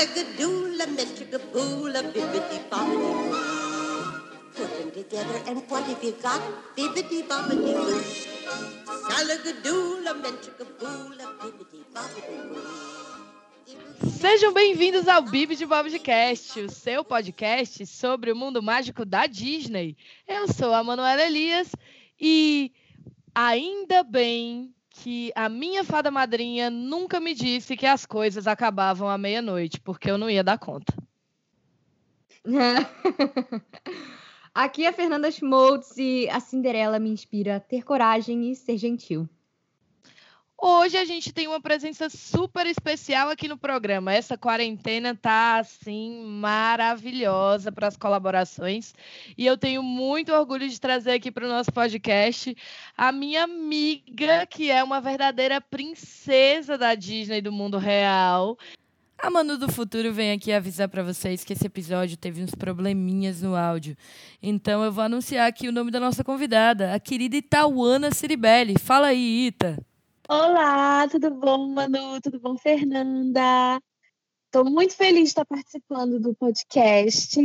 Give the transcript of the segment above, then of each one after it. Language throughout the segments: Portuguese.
Bibbidi bobbidi. Put them together and what have you got? Bibbidi bobbidi boo. Salagadoola, bibbidi bobbidi. Sejam bem-vindos ao Bibi de Bobcast, o seu podcast sobre o mundo mágico da Disney. Eu sou a Manuela Elias e ainda bem que a minha fada madrinha nunca me disse que as coisas acabavam à meia-noite, porque eu não ia dar conta. Aqui é a Fernanda Schmoltz e a Cinderela me inspira a ter coragem e ser gentil. Hoje a gente tem uma presença super especial aqui no programa. Essa quarentena tá assim maravilhosa para as colaborações e eu tenho muito orgulho de trazer aqui para o nosso podcast a minha amiga, que é uma verdadeira princesa da Disney do mundo real. A Manu do Futuro vem aqui avisar para vocês que esse episódio teve uns probleminhas no áudio. Então eu vou anunciar aqui o nome da nossa convidada, a querida Itauana Ciribelli. Fala aí, Ita. Olá, tudo bom, Manu? Tudo bom, Fernanda? Estou muito feliz de estar participando do podcast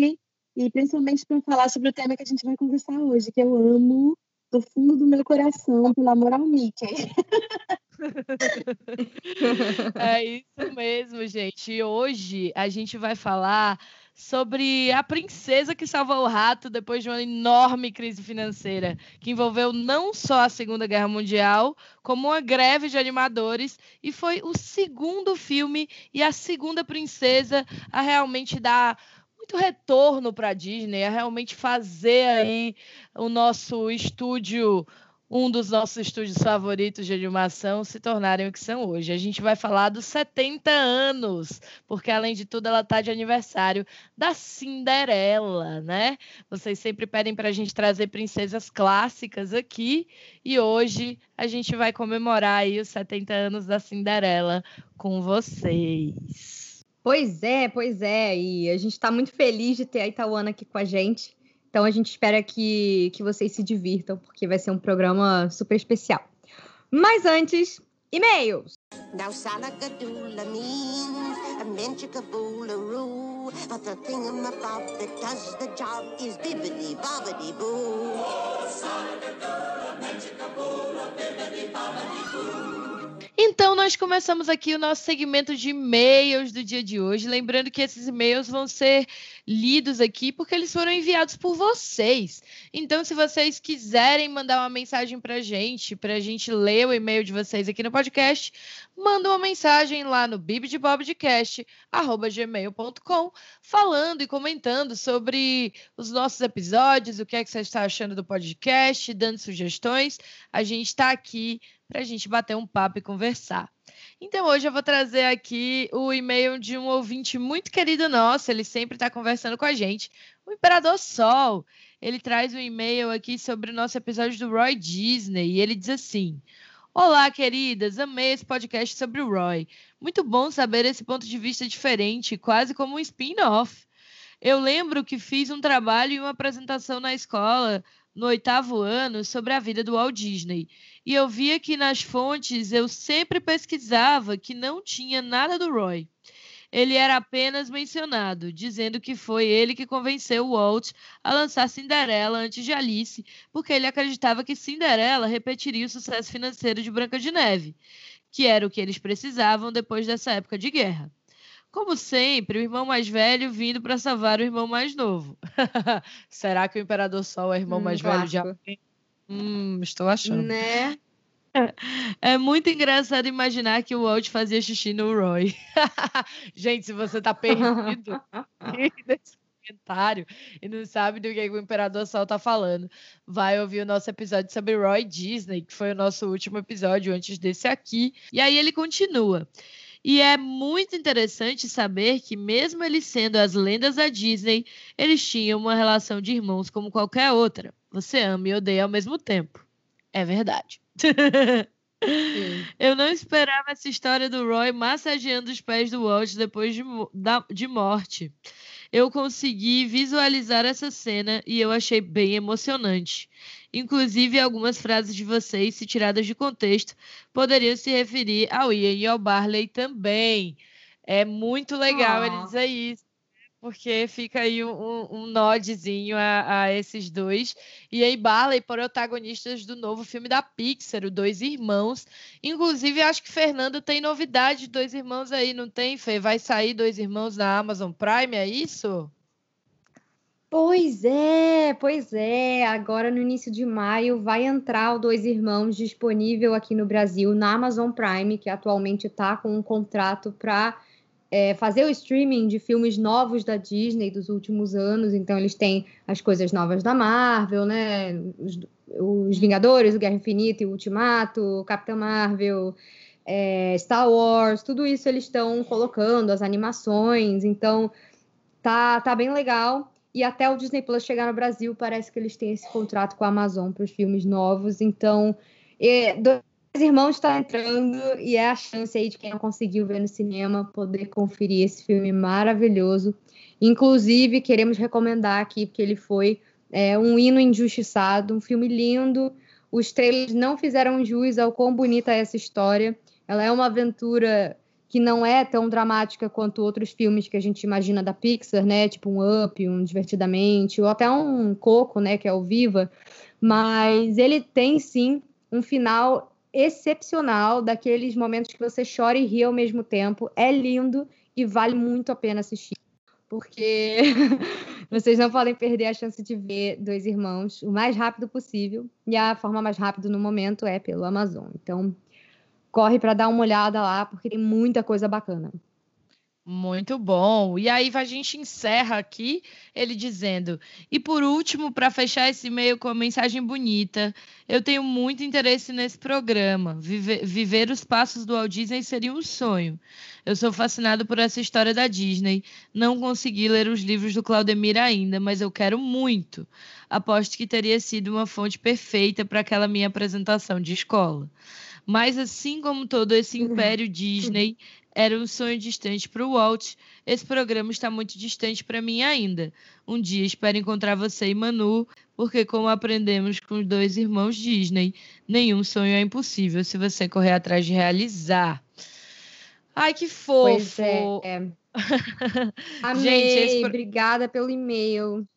e principalmente para falar sobre o tema que a gente vai conversar hoje, que eu amo do fundo do meu coração, pelo amor ao Mickey. É isso mesmo, gente. Hoje a gente vai falar sobre a princesa que salvou o rato depois de uma enorme crise financeira, que envolveu não só a Segunda Guerra Mundial, como uma greve de animadores, e foi o segundo filme e a segunda princesa a realmente dar muito retorno para a Disney, a realmente fazer aí o nosso estúdio um dos nossos estúdios favoritos de animação se tornarem o que são hoje. A gente vai falar dos 70 anos, porque além de tudo ela está de aniversário da Cinderela, né? Vocês sempre pedem para a gente trazer princesas clássicas aqui e hoje a gente vai comemorar aí os 70 anos da Cinderela com vocês. Pois é, pois é. E a gente está muito feliz de ter a Itaúana aqui com a gente. Então a gente espera que, que vocês se divirtam, porque vai ser um programa super especial. Mas antes, e-mails! Now means a. But the that does the job is bibbidi bobbidi boo. Então, nós começamos aqui o nosso segmento de e-mails do dia de hoje. Lembrando que esses e-mails vão ser lidos aqui porque eles foram enviados por vocês. Então, se vocês quiserem mandar uma mensagem para a gente, para a gente ler o e-mail de vocês aqui no podcast, manda uma mensagem lá no bibdebobdecast.gmail.com falando e comentando sobre os nossos episódios, o que é que você está achando do podcast, dando sugestões. A gente está aqui para a gente bater um papo e conversar. Então, hoje eu vou trazer aqui o e-mail de um ouvinte muito querido nosso, ele sempre está conversando com a gente, o Imperador Sol. Ele traz um e-mail aqui sobre o nosso episódio do Roy Disney e ele diz assim. Olá, queridas, amei esse podcast sobre o Roy. Muito bom saber esse ponto de vista diferente, quase como um spin-off. Eu lembro que fiz um trabalho e uma apresentação na escola no oitavo ano sobre a vida do Walt Disney. E eu via que nas fontes eu sempre pesquisava que não tinha nada do Roy. Ele era apenas mencionado, dizendo que foi ele que convenceu o Walt a lançar Cinderela antes de Alice, porque ele acreditava que Cinderela repetiria o sucesso financeiro de Branca de Neve, que era o que eles precisavam depois dessa época de guerra. Como sempre, o irmão mais velho vindo para salvar o irmão mais novo. Será que o Imperador Sol é irmão Hum, mais velho de. Hum, estou achando. Né? É muito engraçado imaginar que o Walt fazia xixi no Roy. Gente, se você tá perdido nesse comentário e não sabe do que o Imperador Sol tá falando, vai ouvir o nosso episódio sobre Roy Disney, que foi o nosso último episódio antes desse aqui. E aí ele continua. E é muito interessante saber que, mesmo eles sendo as lendas da Disney, eles tinham uma relação de irmãos como qualquer outra. Você ama e odeia ao mesmo tempo. É verdade. Eu não esperava essa história do Roy massageando os pés do Walt depois de, da- de morte. Eu consegui visualizar essa cena e eu achei bem emocionante. Inclusive, algumas frases de vocês, se tiradas de contexto, poderiam se referir ao Ian e ao Barley também. É muito legal Ah. ele dizer isso, porque fica aí um, um nodezinho a, a esses dois. E aí, Barley, protagonistas do novo filme da Pixar, o Dois Irmãos. Inclusive, acho que Fernanda tem novidade de Dois Irmãos aí, não tem, Fê? Vai sair Dois Irmãos na Amazon Prime, é isso? Pois é, pois é. Agora no início de maio vai entrar o Dois Irmãos disponível aqui no Brasil na Amazon Prime, que atualmente está com um contrato para fazer o streaming de filmes novos da Disney dos últimos anos. Então eles têm as coisas novas da Marvel, né? Os, os Vingadores, o Guerra Infinita e o Ultimato, Capitã Marvel, é, Star Wars, tudo isso eles estão colocando, as animações. Então tá, tá bem legal. E até o Disney Plus chegar no Brasil, parece que eles têm esse contrato com a Amazon para os filmes novos. Então, é, Irmãos está entrando e é a chance aí de quem não conseguiu ver no cinema poder conferir esse filme maravilhoso. Inclusive, queremos recomendar aqui, porque ele foi é, um hino injustiçado, um filme lindo. Os trailers não fizeram jus ao quão bonita é essa história. Ela é uma aventura que não é tão dramática quanto outros filmes que a gente imagina da Pixar, né? Tipo um Up, um Divertidamente, ou até um Coco, né? Que é o Viva. Mas ele tem sim um final excepcional, daqueles momentos que você chora e ri ao mesmo tempo. É lindo e vale muito a pena assistir. Porque vocês não podem perder a chance de ver Dois Irmãos o mais rápido possível. E a forma mais rápida no momento é pelo Amazon. Então, corre para dar uma olhada lá, porque tem muita coisa bacana. Muito bom. E aí a gente encerra aqui ele dizendo: "E por último, para fechar esse e-mail com uma mensagem bonita, eu tenho muito interesse nesse programa. Viver, viver os passos do Walt Disney seria um sonho. Eu sou fascinado por essa história da Disney. Não consegui ler os livros do Claudemir ainda, mas eu quero muito. Aposto que teria sido uma fonte perfeita para aquela minha apresentação de escola. Mas assim como todo esse império Disney, era um sonho distante para o Walt. Esse programa está muito distante para mim ainda. Um dia espero encontrar você e Manu, porque como aprendemos com os dois irmãos Disney, nenhum sonho é impossível se você correr atrás de realizar. Ai, que fofo! Pois é. Amei, Gente, esse obrigada pelo e-mail.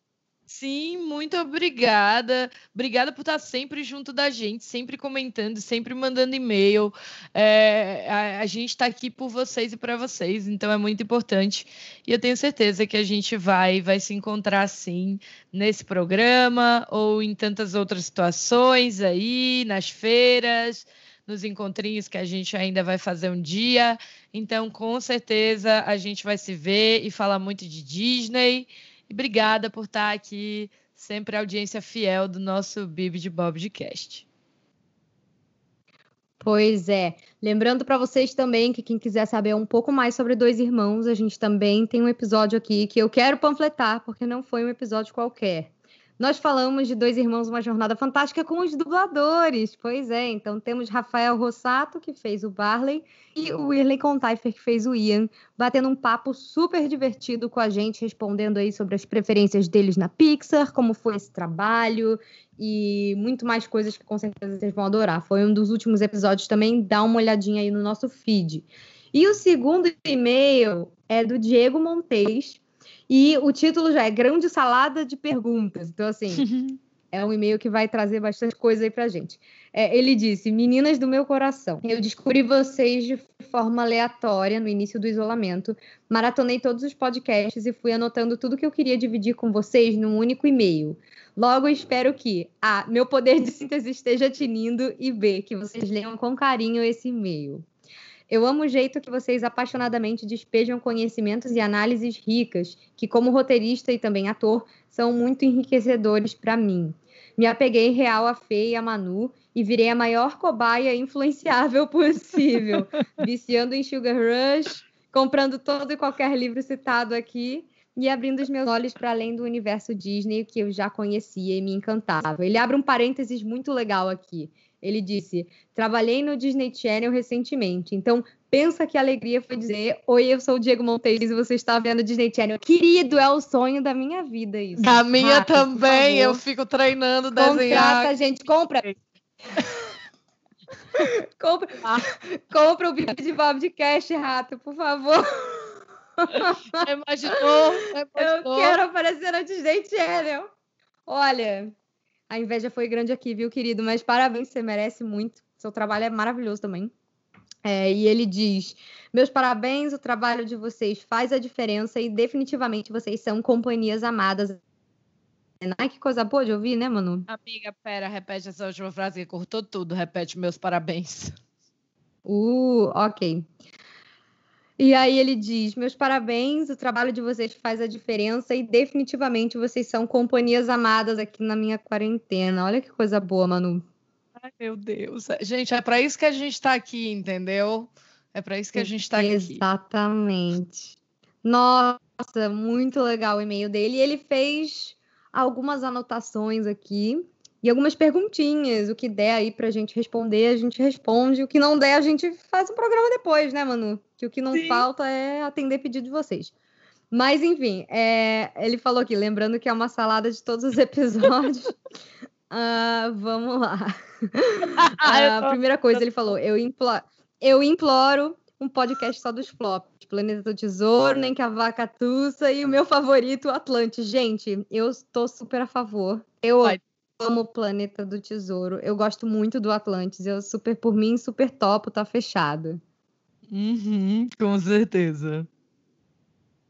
Sim, muito obrigada. Obrigada por estar sempre junto da gente, sempre comentando, sempre mandando e-mail. É, a, a gente está aqui por vocês e para vocês, então é muito importante. E eu tenho certeza que a gente vai, vai se encontrar sim nesse programa ou em tantas outras situações aí, nas feiras, nos encontrinhos que a gente ainda vai fazer um dia. Então, com certeza, a gente vai se ver e falar muito de Disney. E obrigada por estar aqui, sempre a audiência fiel do nosso Bibi de Bob de Cast. Pois é. Lembrando para vocês também que quem quiser saber um pouco mais sobre Dois Irmãos, a gente também tem um episódio aqui que eu quero panfletar, porque não foi um episódio qualquer. Nós falamos de Dois Irmãos, uma jornada fantástica com os dubladores. Pois é, então temos Rafael Rossato, que fez o Barley, e o Whirley Contaifer, que fez o Ian, batendo um papo super divertido com a gente, respondendo aí sobre as preferências deles na Pixar, como foi esse trabalho e muito mais coisas que com certeza vocês vão adorar. Foi um dos últimos episódios também, dá uma olhadinha aí no nosso feed. E o segundo e-mail é do Diego Montes, e o título já é Grande Salada de Perguntas. Então, assim, é um e-mail que vai trazer bastante coisa aí pra gente. É, ele disse: Meninas do meu coração, eu descobri vocês de forma aleatória no início do isolamento, maratonei todos os podcasts e fui anotando tudo que eu queria dividir com vocês num único e-mail. Logo, espero que A. Meu poder de síntese esteja tinindo e B. Que vocês leiam com carinho esse e-mail. Eu amo o jeito que vocês apaixonadamente despejam conhecimentos e análises ricas, que, como roteirista e também ator, são muito enriquecedores para mim. Me apeguei real a Fê e a Manu e virei a maior cobaia influenciável possível, viciando em Sugar Rush, comprando todo e qualquer livro citado aqui e abrindo os meus olhos para além do universo Disney que eu já conhecia e me encantava. Ele abre um parênteses muito legal aqui. Ele disse: Trabalhei no Disney Channel recentemente, então pensa que alegria foi dizer: Oi, eu sou o Diego Montes e você está vendo o Disney Channel. Querido, é o sonho da minha vida isso. Da minha também, eu fico treinando Contrata, desenhar. gente, compra. compra, Ah. compra o vídeo de Cash, rato, por favor. Imaginou? Eu quero aparecer na Disney Channel. Olha, a inveja foi grande aqui, viu, querido? Mas parabéns, você merece muito. Seu trabalho é maravilhoso também. É, e ele diz: Meus parabéns, o trabalho de vocês faz a diferença e definitivamente vocês são companhias amadas. Ai, que coisa boa de ouvir, né, Manu? Amiga, pera, repete essa última frase que cortou tudo. Repete meus parabéns. Uh, ok. E aí ele diz: Meus parabéns, o trabalho de vocês faz a diferença e definitivamente vocês são companhias amadas aqui na minha quarentena. Olha que coisa boa, Manu. Ai, meu Deus. Gente, é para isso que a gente está aqui, entendeu? É para isso que a gente está aqui. Exatamente. Nossa, muito legal o e-mail dele. E ele fez algumas anotações aqui e algumas perguntinhas. O que der aí para a gente responder, a gente responde. O que não der, a gente faz um programa depois, né, Manu? Que o que não Sim. falta é atender pedido de vocês. Mas, enfim, é... ele falou aqui, lembrando que é uma salada de todos os episódios. Uh, vamos lá. a primeira coisa, ele falou: eu imploro, eu imploro um podcast só dos flops. Planeta do Tesouro, nem que a vaca tussa e o meu favorito, o Atlante. Gente, eu estou super a favor. Eu Vai. Amo o Planeta do Tesouro. Eu gosto muito do Atlantis. Eu super por mim, super topo, tá fechado. Uhum, com certeza.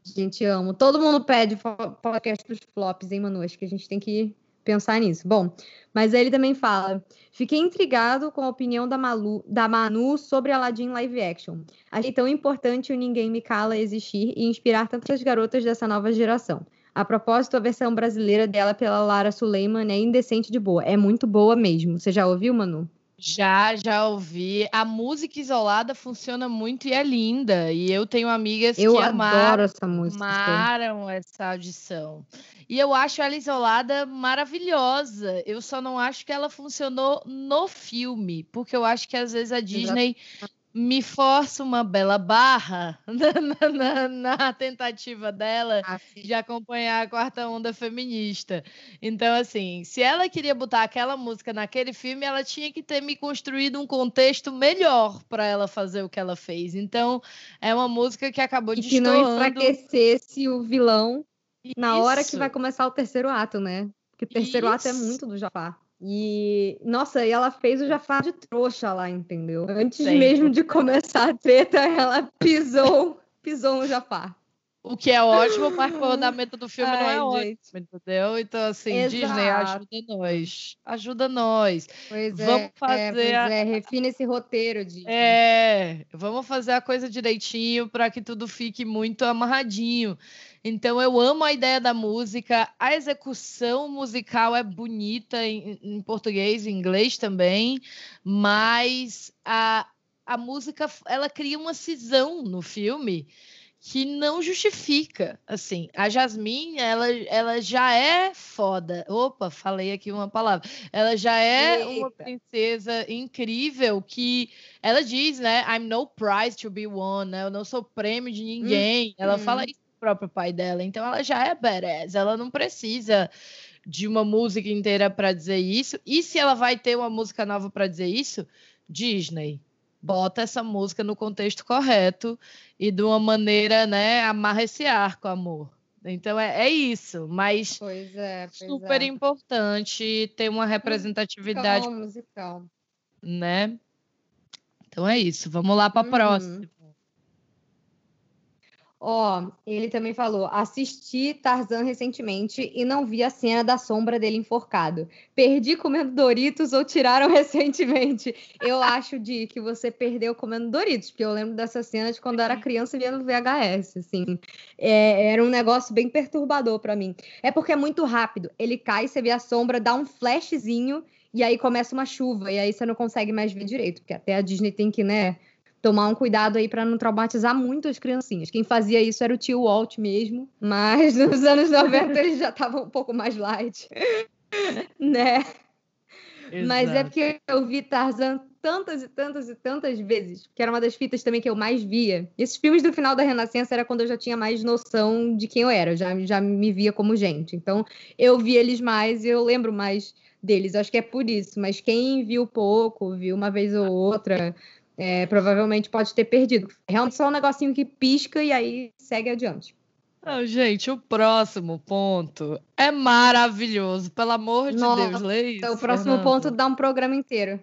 Gente, amo. Todo mundo pede podcast dos flops, hein, Manu? Acho que a gente tem que pensar nisso. Bom, mas ele também fala: fiquei intrigado com a opinião da, Malu, da Manu sobre Aladdin live action. Achei tão importante o Ninguém Me Cala existir e inspirar tantas garotas dessa nova geração. A propósito, a versão brasileira dela pela Lara Suleiman é indecente de boa. É muito boa mesmo. Você já ouviu, Manu? Já, já ouvi. A música isolada funciona muito e é linda. E eu tenho amigas eu que amaram, essa música. amaram essa audição. E eu acho ela isolada maravilhosa. Eu só não acho que ela funcionou no filme, porque eu acho que às vezes a Disney Exato me força uma bela barra na, na, na tentativa dela ah, de acompanhar a quarta onda feminista. Então, assim, se ela queria botar aquela música naquele filme, ela tinha que ter me construído um contexto melhor para ela fazer o que ela fez. Então, é uma música que acabou e que não enfraquecesse o vilão Isso. na hora que vai começar o terceiro ato, né? Porque o terceiro Isso. ato é muito do Jafar. E, nossa, e ela fez o Jafar de trouxa lá, entendeu? Antes mesmo de começar a treta, ela pisou, pisou no Jafar. O que é ótimo, mas o andamento do filme não é gente. ótimo, entendeu? Então, assim, Exato. Disney, ajuda nós. Ajuda nós. Pois vamos é, fazer. É, a... é, refina esse roteiro, Disney. É, vamos fazer a coisa direitinho para que tudo fique muito amarradinho. Então eu amo a ideia da música, a execução musical é bonita em, em português e inglês também, mas a, a música ela cria uma cisão no filme que não justifica. Assim, a Jasmine, ela, ela já é foda. Opa, falei aqui uma palavra. Ela já é Eita. uma princesa incrível que ela diz, né? I'm no prize to be won, né? Eu não sou prêmio de ninguém. Hum, ela hum. fala isso próprio pai dela. Então ela já é badass, ela não precisa de uma música inteira para dizer isso. E se ela vai ter uma música nova para dizer isso, Disney, bota essa música no contexto correto e de uma maneira, né, amarra esse arco, amor. Então é, é isso, mas pois é, pois super é. importante ter uma representatividade musical, musical. né? Então é isso, vamos lá para a uhum. próxima. Ó, oh, ele também falou: assisti Tarzan recentemente e não vi a cena da sombra dele enforcado. Perdi comendo Doritos ou tiraram recentemente? Eu acho de que você perdeu comendo Doritos, porque eu lembro dessa cena de quando eu era criança vendo VHS, assim. É, era um negócio bem perturbador para mim. É porque é muito rápido. Ele cai, você vê a sombra, dá um flashzinho e aí começa uma chuva e aí você não consegue mais ver direito, porque até a Disney tem que, né? Tomar um cuidado aí para não traumatizar muito as criancinhas. Quem fazia isso era o tio Walt mesmo, mas nos anos 90 ele já estava um pouco mais light, né? Exato. Mas é porque eu vi Tarzan tantas e tantas e tantas vezes, que era uma das fitas também que eu mais via. Esses filmes do final da Renascença era quando eu já tinha mais noção de quem eu era, eu já, já me via como gente. Então eu vi eles mais e eu lembro mais deles. Acho que é por isso. Mas quem viu pouco, viu uma vez ou outra, É, provavelmente pode ter perdido. Realmente só um negocinho que pisca e aí segue adiante. Não, gente, o próximo ponto é maravilhoso. Pelo amor de Nossa, Deus, lê isso. o próximo Fernanda. ponto dá um programa inteiro.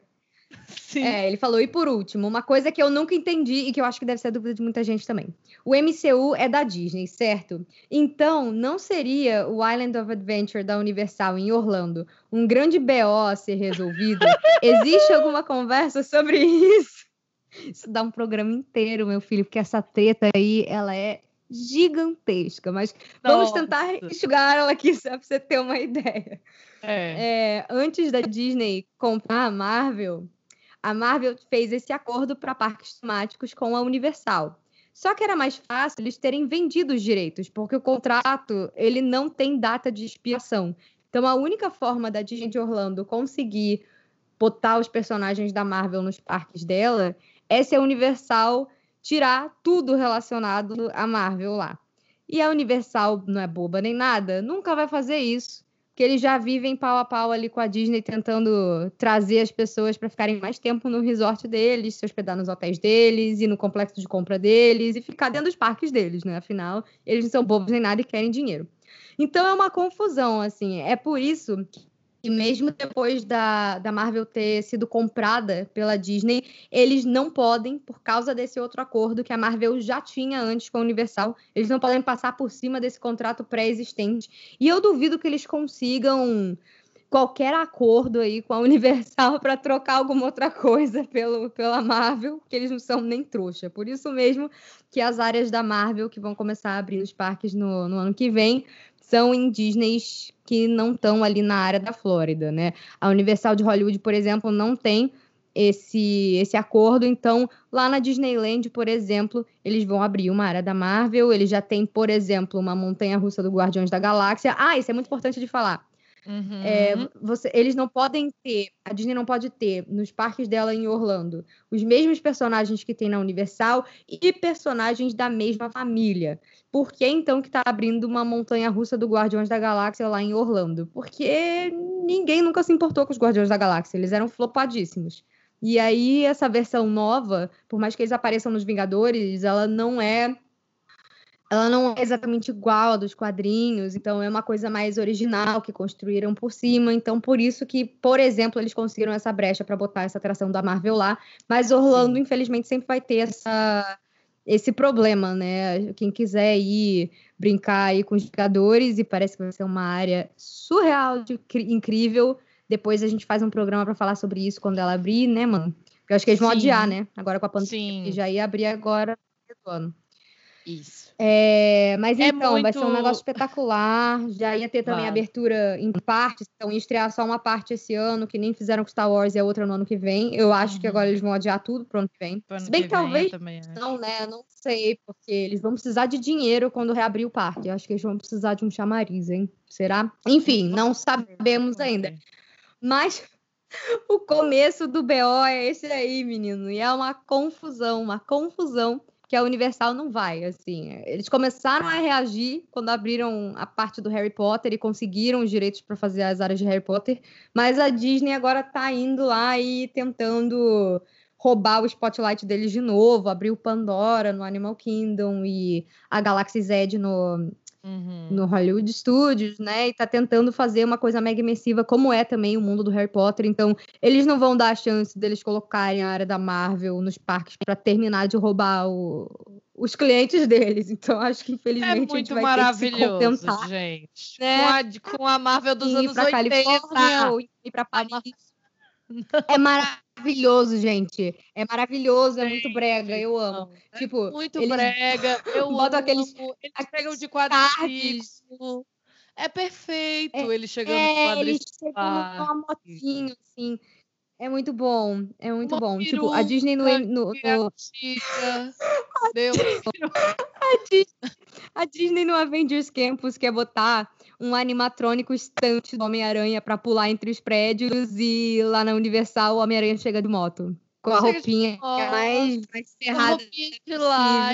Sim. É, ele falou, e por último, uma coisa que eu nunca entendi e que eu acho que deve ser dúvida de muita gente também. O MCU é da Disney, certo? Então, não seria o Island of Adventure da Universal em Orlando um grande BO a ser resolvido? Existe alguma conversa sobre isso? Isso dá um programa inteiro, meu filho, porque essa treta aí, ela é gigantesca, mas vamos Nossa. tentar enxugar ela aqui só pra você ter uma ideia. É. É, antes da Disney comprar a Marvel, a Marvel fez esse acordo para parques temáticos com a Universal. Só que era mais fácil eles terem vendido os direitos, porque o contrato ele não tem data de expiração. Então a única forma da Disney de Orlando conseguir botar os personagens da Marvel nos parques dela é se a Universal tirar tudo relacionado à Marvel lá. E a Universal não é boba nem nada, nunca vai fazer isso que eles já vivem pau a pau ali com a Disney, tentando trazer as pessoas para ficarem mais tempo no resort deles, se hospedar nos hotéis deles e no complexo de compra deles e ficar dentro dos parques deles, né? Afinal, eles não são bobos nem nada e querem dinheiro. Então é uma confusão, assim. É por isso que, mesmo depois da, da Marvel ter sido comprada pela Disney, eles não podem, por causa desse outro acordo que a Marvel já tinha antes com a Universal, eles não podem passar por cima desse contrato pré-existente. E eu duvido que eles consigam qualquer acordo aí com a Universal para trocar alguma outra coisa pelo, pela Marvel, que eles não são nem trouxa. Por isso mesmo que as áreas da Marvel que vão começar a abrir os parques no, no ano que vem são Disneys que não estão ali na área da Flórida, né? A Universal de Hollywood, por exemplo, não tem esse, esse acordo. Então, lá na Disneyland, por exemplo, eles vão abrir uma área da Marvel. Eles já têm, por exemplo, uma montanha russa do Guardiões da Galáxia. Ah, isso é muito importante de falar. Uhum. É, você- eles não podem ter, a Disney não pode ter nos parques dela em Orlando os mesmos personagens que tem na Universal e personagens da mesma família. Por que então que tá abrindo uma montanha russa do Guardiões da Galáxia lá em Orlando? Porque ninguém nunca se importou com os Guardiões da Galáxia, eles eram flopadíssimos. E aí, essa versão nova, por mais que eles apareçam nos Vingadores, ela não é ela não é exatamente igual a dos quadrinhos, então é uma coisa mais original que construíram por cima. Então, por isso que, por exemplo, eles conseguiram essa brecha para botar essa atração da Marvel lá. Mas Orlando, Sim. infelizmente, sempre vai ter essa, esse problema, né? Quem quiser ir brincar aí com os jogadores, e parece que vai ser uma área surreal, de, incrível. Depois a gente faz um programa para falar sobre isso quando ela abrir, né, mano? Eu acho que eles vão Sim. adiar, né? Agora com a pandemia, Sim. que já ia abrir agora no ano. Isso. É, mas É então, vai ser um muito- negócio espetacular. Já ia ter também Vai. abertura em partes, então ia estrear só uma parte esse ano, que nem fizeram com Star Wars e a outra no ano que vem. Eu acho que Uhum. agora eles vão adiar tudo pro ano que vem. Ano Se bem que, que talvez também não, né? Não sei, porque eles vão precisar de dinheiro quando reabrir o parque. Eu acho que eles vão precisar de um chamariz, hein? Será? Enfim, não sabemos ainda. Mas o começo do BO é esse aí, menino. E é uma confusão, uma confusão que a Universal não vai, assim. Eles começaram a reagir quando abriram a parte do Harry Potter e conseguiram os direitos para fazer as áreas de Harry Potter, mas a Disney agora tá indo lá e tentando roubar o spotlight deles de novo, abrir o Pandora no Animal Kingdom e a Galaxy Z no, Uhum. no Hollywood Studios, né? E tá tentando fazer uma coisa mega imersiva, como é também o mundo do Harry Potter. Então, eles não vão dar a chance deles colocarem a área da Marvel nos parques para terminar de roubar o- os clientes deles. Então, acho que É infelizmente a gente muito vai ter que se maravilhoso, contentar gente. né? Com, a, com a Marvel dos ir anos para 80. Califórnia ou ir para Paris. É maravilhoso, gente. É maravilhoso, é muito brega, eu amo. Não, é Tipo, muito eles brega. Eu amo. aqueles- Eles pegam de quadriciclo. É perfeito eles chegando de É, eles quadriciclo. chegam numa motinho, assim. É muito bom, é muito Uma bom. Tipo, a Disney no, no- é no- chica. Deu. a Disney no Avengers Campus quer botar um animatrônico estante do Homem-Aranha pra pular entre os prédios e lá na Universal o Homem-Aranha chega de moto. Com a roupinha mais, mais cerrada. roupinha de porque lá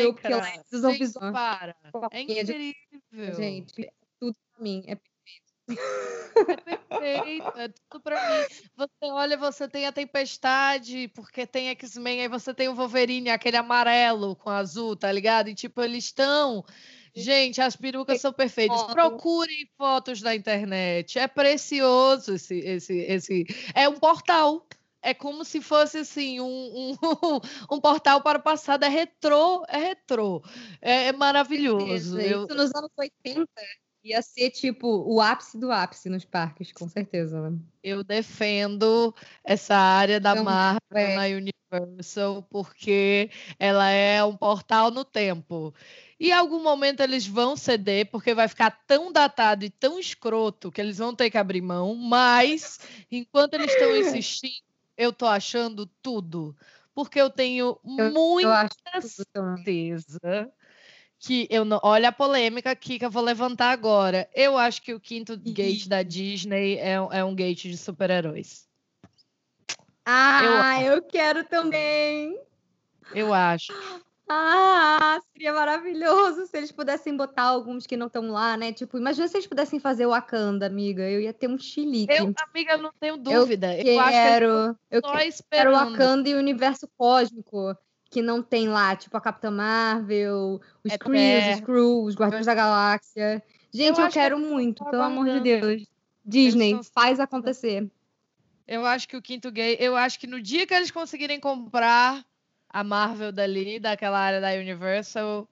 Gente, visão. para. É roupinha de- incrível. Gente, tudo pra mim. É perfeito. É perfeito, é tudo pra mim. Você olha, você tem a Tempestade, porque tem X-Men, aí você tem o Wolverine, aquele amarelo com azul, tá ligado? E tipo, eles estão. Gente, as perucas são perfeitas. Procurem fotos na internet. É precioso esse, esse, esse. É um portal. É como se fosse assim um, um, um portal para o passado. É retrô, é retrô. É, é maravilhoso. Eu... Isso nos anos 80 Ia ser tipo o ápice do ápice nos parques, com certeza. Né? Eu defendo essa área da então, Marvel é. na Universal porque ela é um portal no tempo. E em algum momento eles vão ceder, porque vai ficar tão datado e tão escroto que eles vão ter que abrir mão. Mas, enquanto eles estão insistindo, eu tô achando tudo. Porque eu tenho eu, muita eu certeza que eu não. Olha a polêmica aqui que eu vou levantar agora. Eu acho que o quinto gate da Disney é, é um gate de super-heróis. Ah, eu, eu quero também. Eu acho. Ah, seria maravilhoso se eles pudessem botar alguns que não estão lá, né? Tipo, imagina se eles pudessem fazer o Wakanda, amiga. Eu ia ter um chilique. Eu, amiga, não tenho dúvida. Eu, eu quero, eu quero o Wakanda e o universo cósmico que não tem lá, tipo a Capitã Marvel, os é Kree, os Screw, os Guardiões da Galáxia. Gente, eu, eu quero que muito, pelo amor de Deus. Disney, faz acontecer. Eu acho que o quinto gay, eu acho que no dia que eles conseguirem comprar a Marvel dali, daquela área da Universal,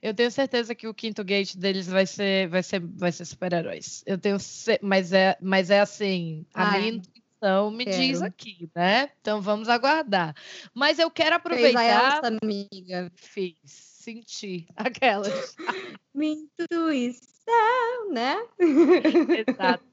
eu tenho certeza que o quinto gate deles vai ser, vai ser, vai ser super-heróis. Eu tenho, mas é, mas é assim, a Ai. minha então, me quero. diz aqui, né? Então vamos aguardar. Mas eu quero aproveitar. Fez a amiga. Fiz, senti aquelas. Minha intuição, né? Exato.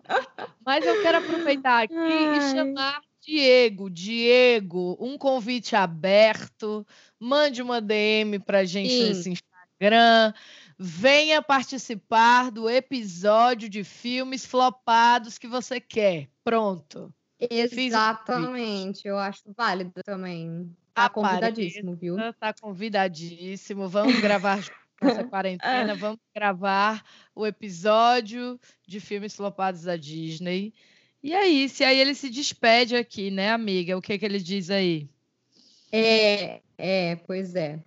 Mas eu quero aproveitar aqui Ai. e chamar Diego, Diego, um convite aberto. Mande uma DM pra gente Sim. nesse Instagram. Venha participar do episódio de filmes flopados que você quer. Pronto. Exatamente, eu acho válido também. Tá convidadíssimo, viu? Tá convidadíssimo. Vamos gravar essa quarentena, vamos gravar o episódio de filmes flopados da Disney. E é isso, e aí ele se despede aqui, né, amiga? O que que ele diz aí? É, é, pois é.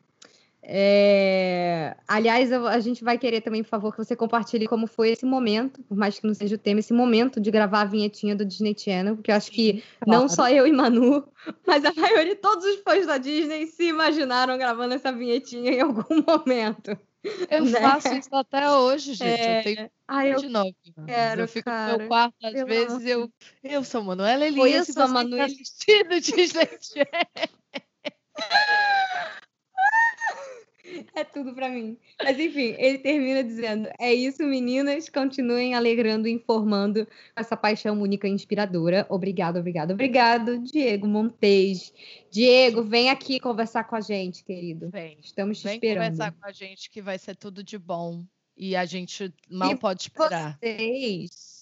É... Aliás, a gente vai querer também, por favor, que você compartilhe como foi esse momento, por mais que não seja o tema, esse momento de gravar a vinhetinha do Disney Channel, porque eu acho que claro. não só eu e Manu, mas a maioria, todos os fãs da Disney se imaginaram gravando essa vinhetinha em algum momento. Eu né? faço isso até hoje, gente. É... Eu tenho Ai, eu de novo. Quero, eu fico cara. no meu quarto, às eu vezes, eu, eu sou Manuela Elias. Oi, eu sou a Manuela. assistindo Disney Channel. É tudo para mim. Mas enfim, ele termina dizendo: É isso, meninas. Continuem alegrando e informando essa paixão única e inspiradora. Obrigado, obrigado, obrigado, Diego Montes. Diego, vem aqui conversar com a gente, querido. Vem. Estamos te vem esperando. Vem conversar com a gente que vai ser tudo de bom. E a gente mal e pode esperar. Vocês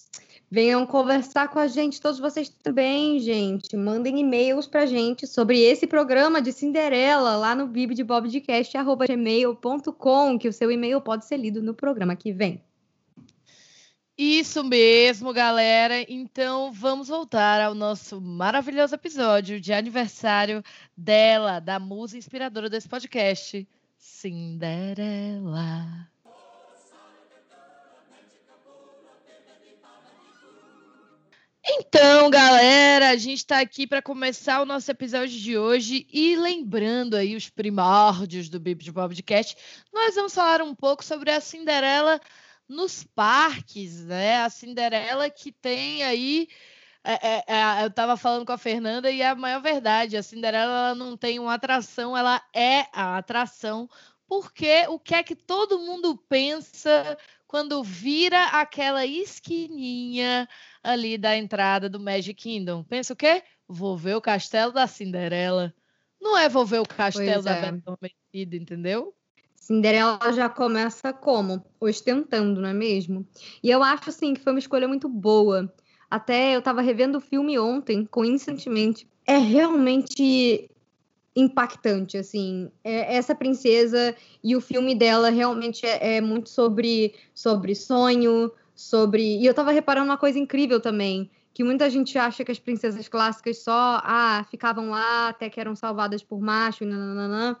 Venham conversar com a gente, todos vocês também, gente. Mandem e-mails pra gente sobre esse programa de Cinderela lá no bibdebobdecast.gmail.com, que o seu e-mail pode ser lido no programa que vem. Isso mesmo, galera. Então vamos voltar ao nosso maravilhoso episódio de aniversário dela, da musa inspiradora desse podcast, Cinderela. Então, galera, a gente está aqui para começar o nosso episódio de hoje e lembrando aí os primórdios do Bip de Podcast, nós vamos falar um pouco sobre a Cinderela nos parques, né? A Cinderela que tem aí. É, é, é, eu estava falando com a Fernanda e é a maior verdade. A Cinderela não tem uma atração, ela é a atração. Porque o que é que todo mundo pensa quando vira aquela esquininha ali da entrada do Magic Kingdom. Pensa o quê? Vou ver o castelo da Cinderela. Não é vou ver o castelo pois da é. Bela Adormecida, entendeu? Cinderela já começa como? Ostentando, não é mesmo? E eu acho, assim, que foi uma escolha muito boa. Até eu estava revendo o filme ontem, coincidentemente. É realmente impactante, assim. É, essa princesa e o filme dela realmente é, é muito sobre, sobre sonho, sobre. E eu tava reparando uma coisa incrível também, que muita gente acha que as princesas clássicas só ah, ficavam lá até que eram salvadas por macho e nananã.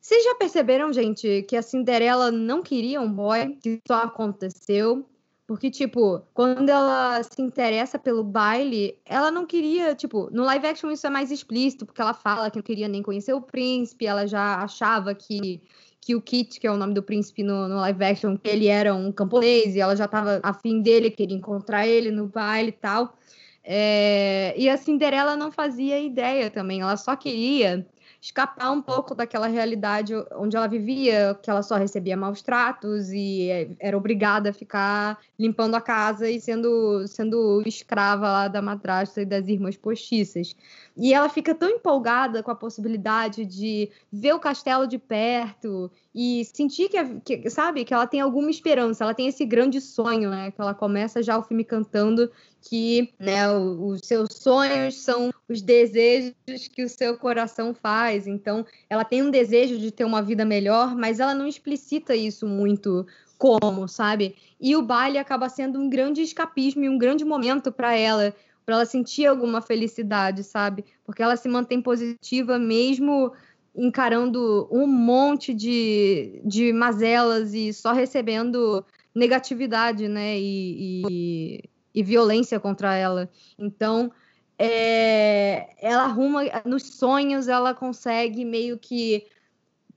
Vocês já perceberam, gente, que a Cinderela não queria um boy, que só aconteceu? Porque, tipo, quando ela se interessa pelo baile, ela não queria, tipo, no live action isso é mais explícito, porque ela fala que não queria nem conhecer o príncipe, ela já achava que, que o Kit, que é o nome do príncipe no, no live action, que ele era um camponês, e ela já tava afim dele, queria encontrar ele no baile e tal. É... E a Cinderela não fazia ideia também, ela só queria escapar um pouco daquela realidade onde ela vivia, que ela só recebia maus tratos e é, era obrigada a ficar limpando a casa e sendo, sendo escrava lá da madrasta e das irmãs postiças. E ela fica tão empolgada com a possibilidade de ver o castelo de perto e sentir que, que, sabe, que ela tem alguma esperança, ela tem esse grande sonho, né? Que ela começa já o filme cantando que, né, os seus sonhos são os desejos que o seu coração faz. Então, ela tem um desejo de ter uma vida melhor, mas ela não explicita isso muito como, sabe? E o baile acaba sendo um grande escapismo e um grande momento para ela, para ela sentir alguma felicidade, sabe? Porque ela se mantém positiva mesmo encarando um monte de, de mazelas e só recebendo negatividade, né? E, e, e violência contra ela. Então, é, ela arruma nos sonhos, ela consegue meio que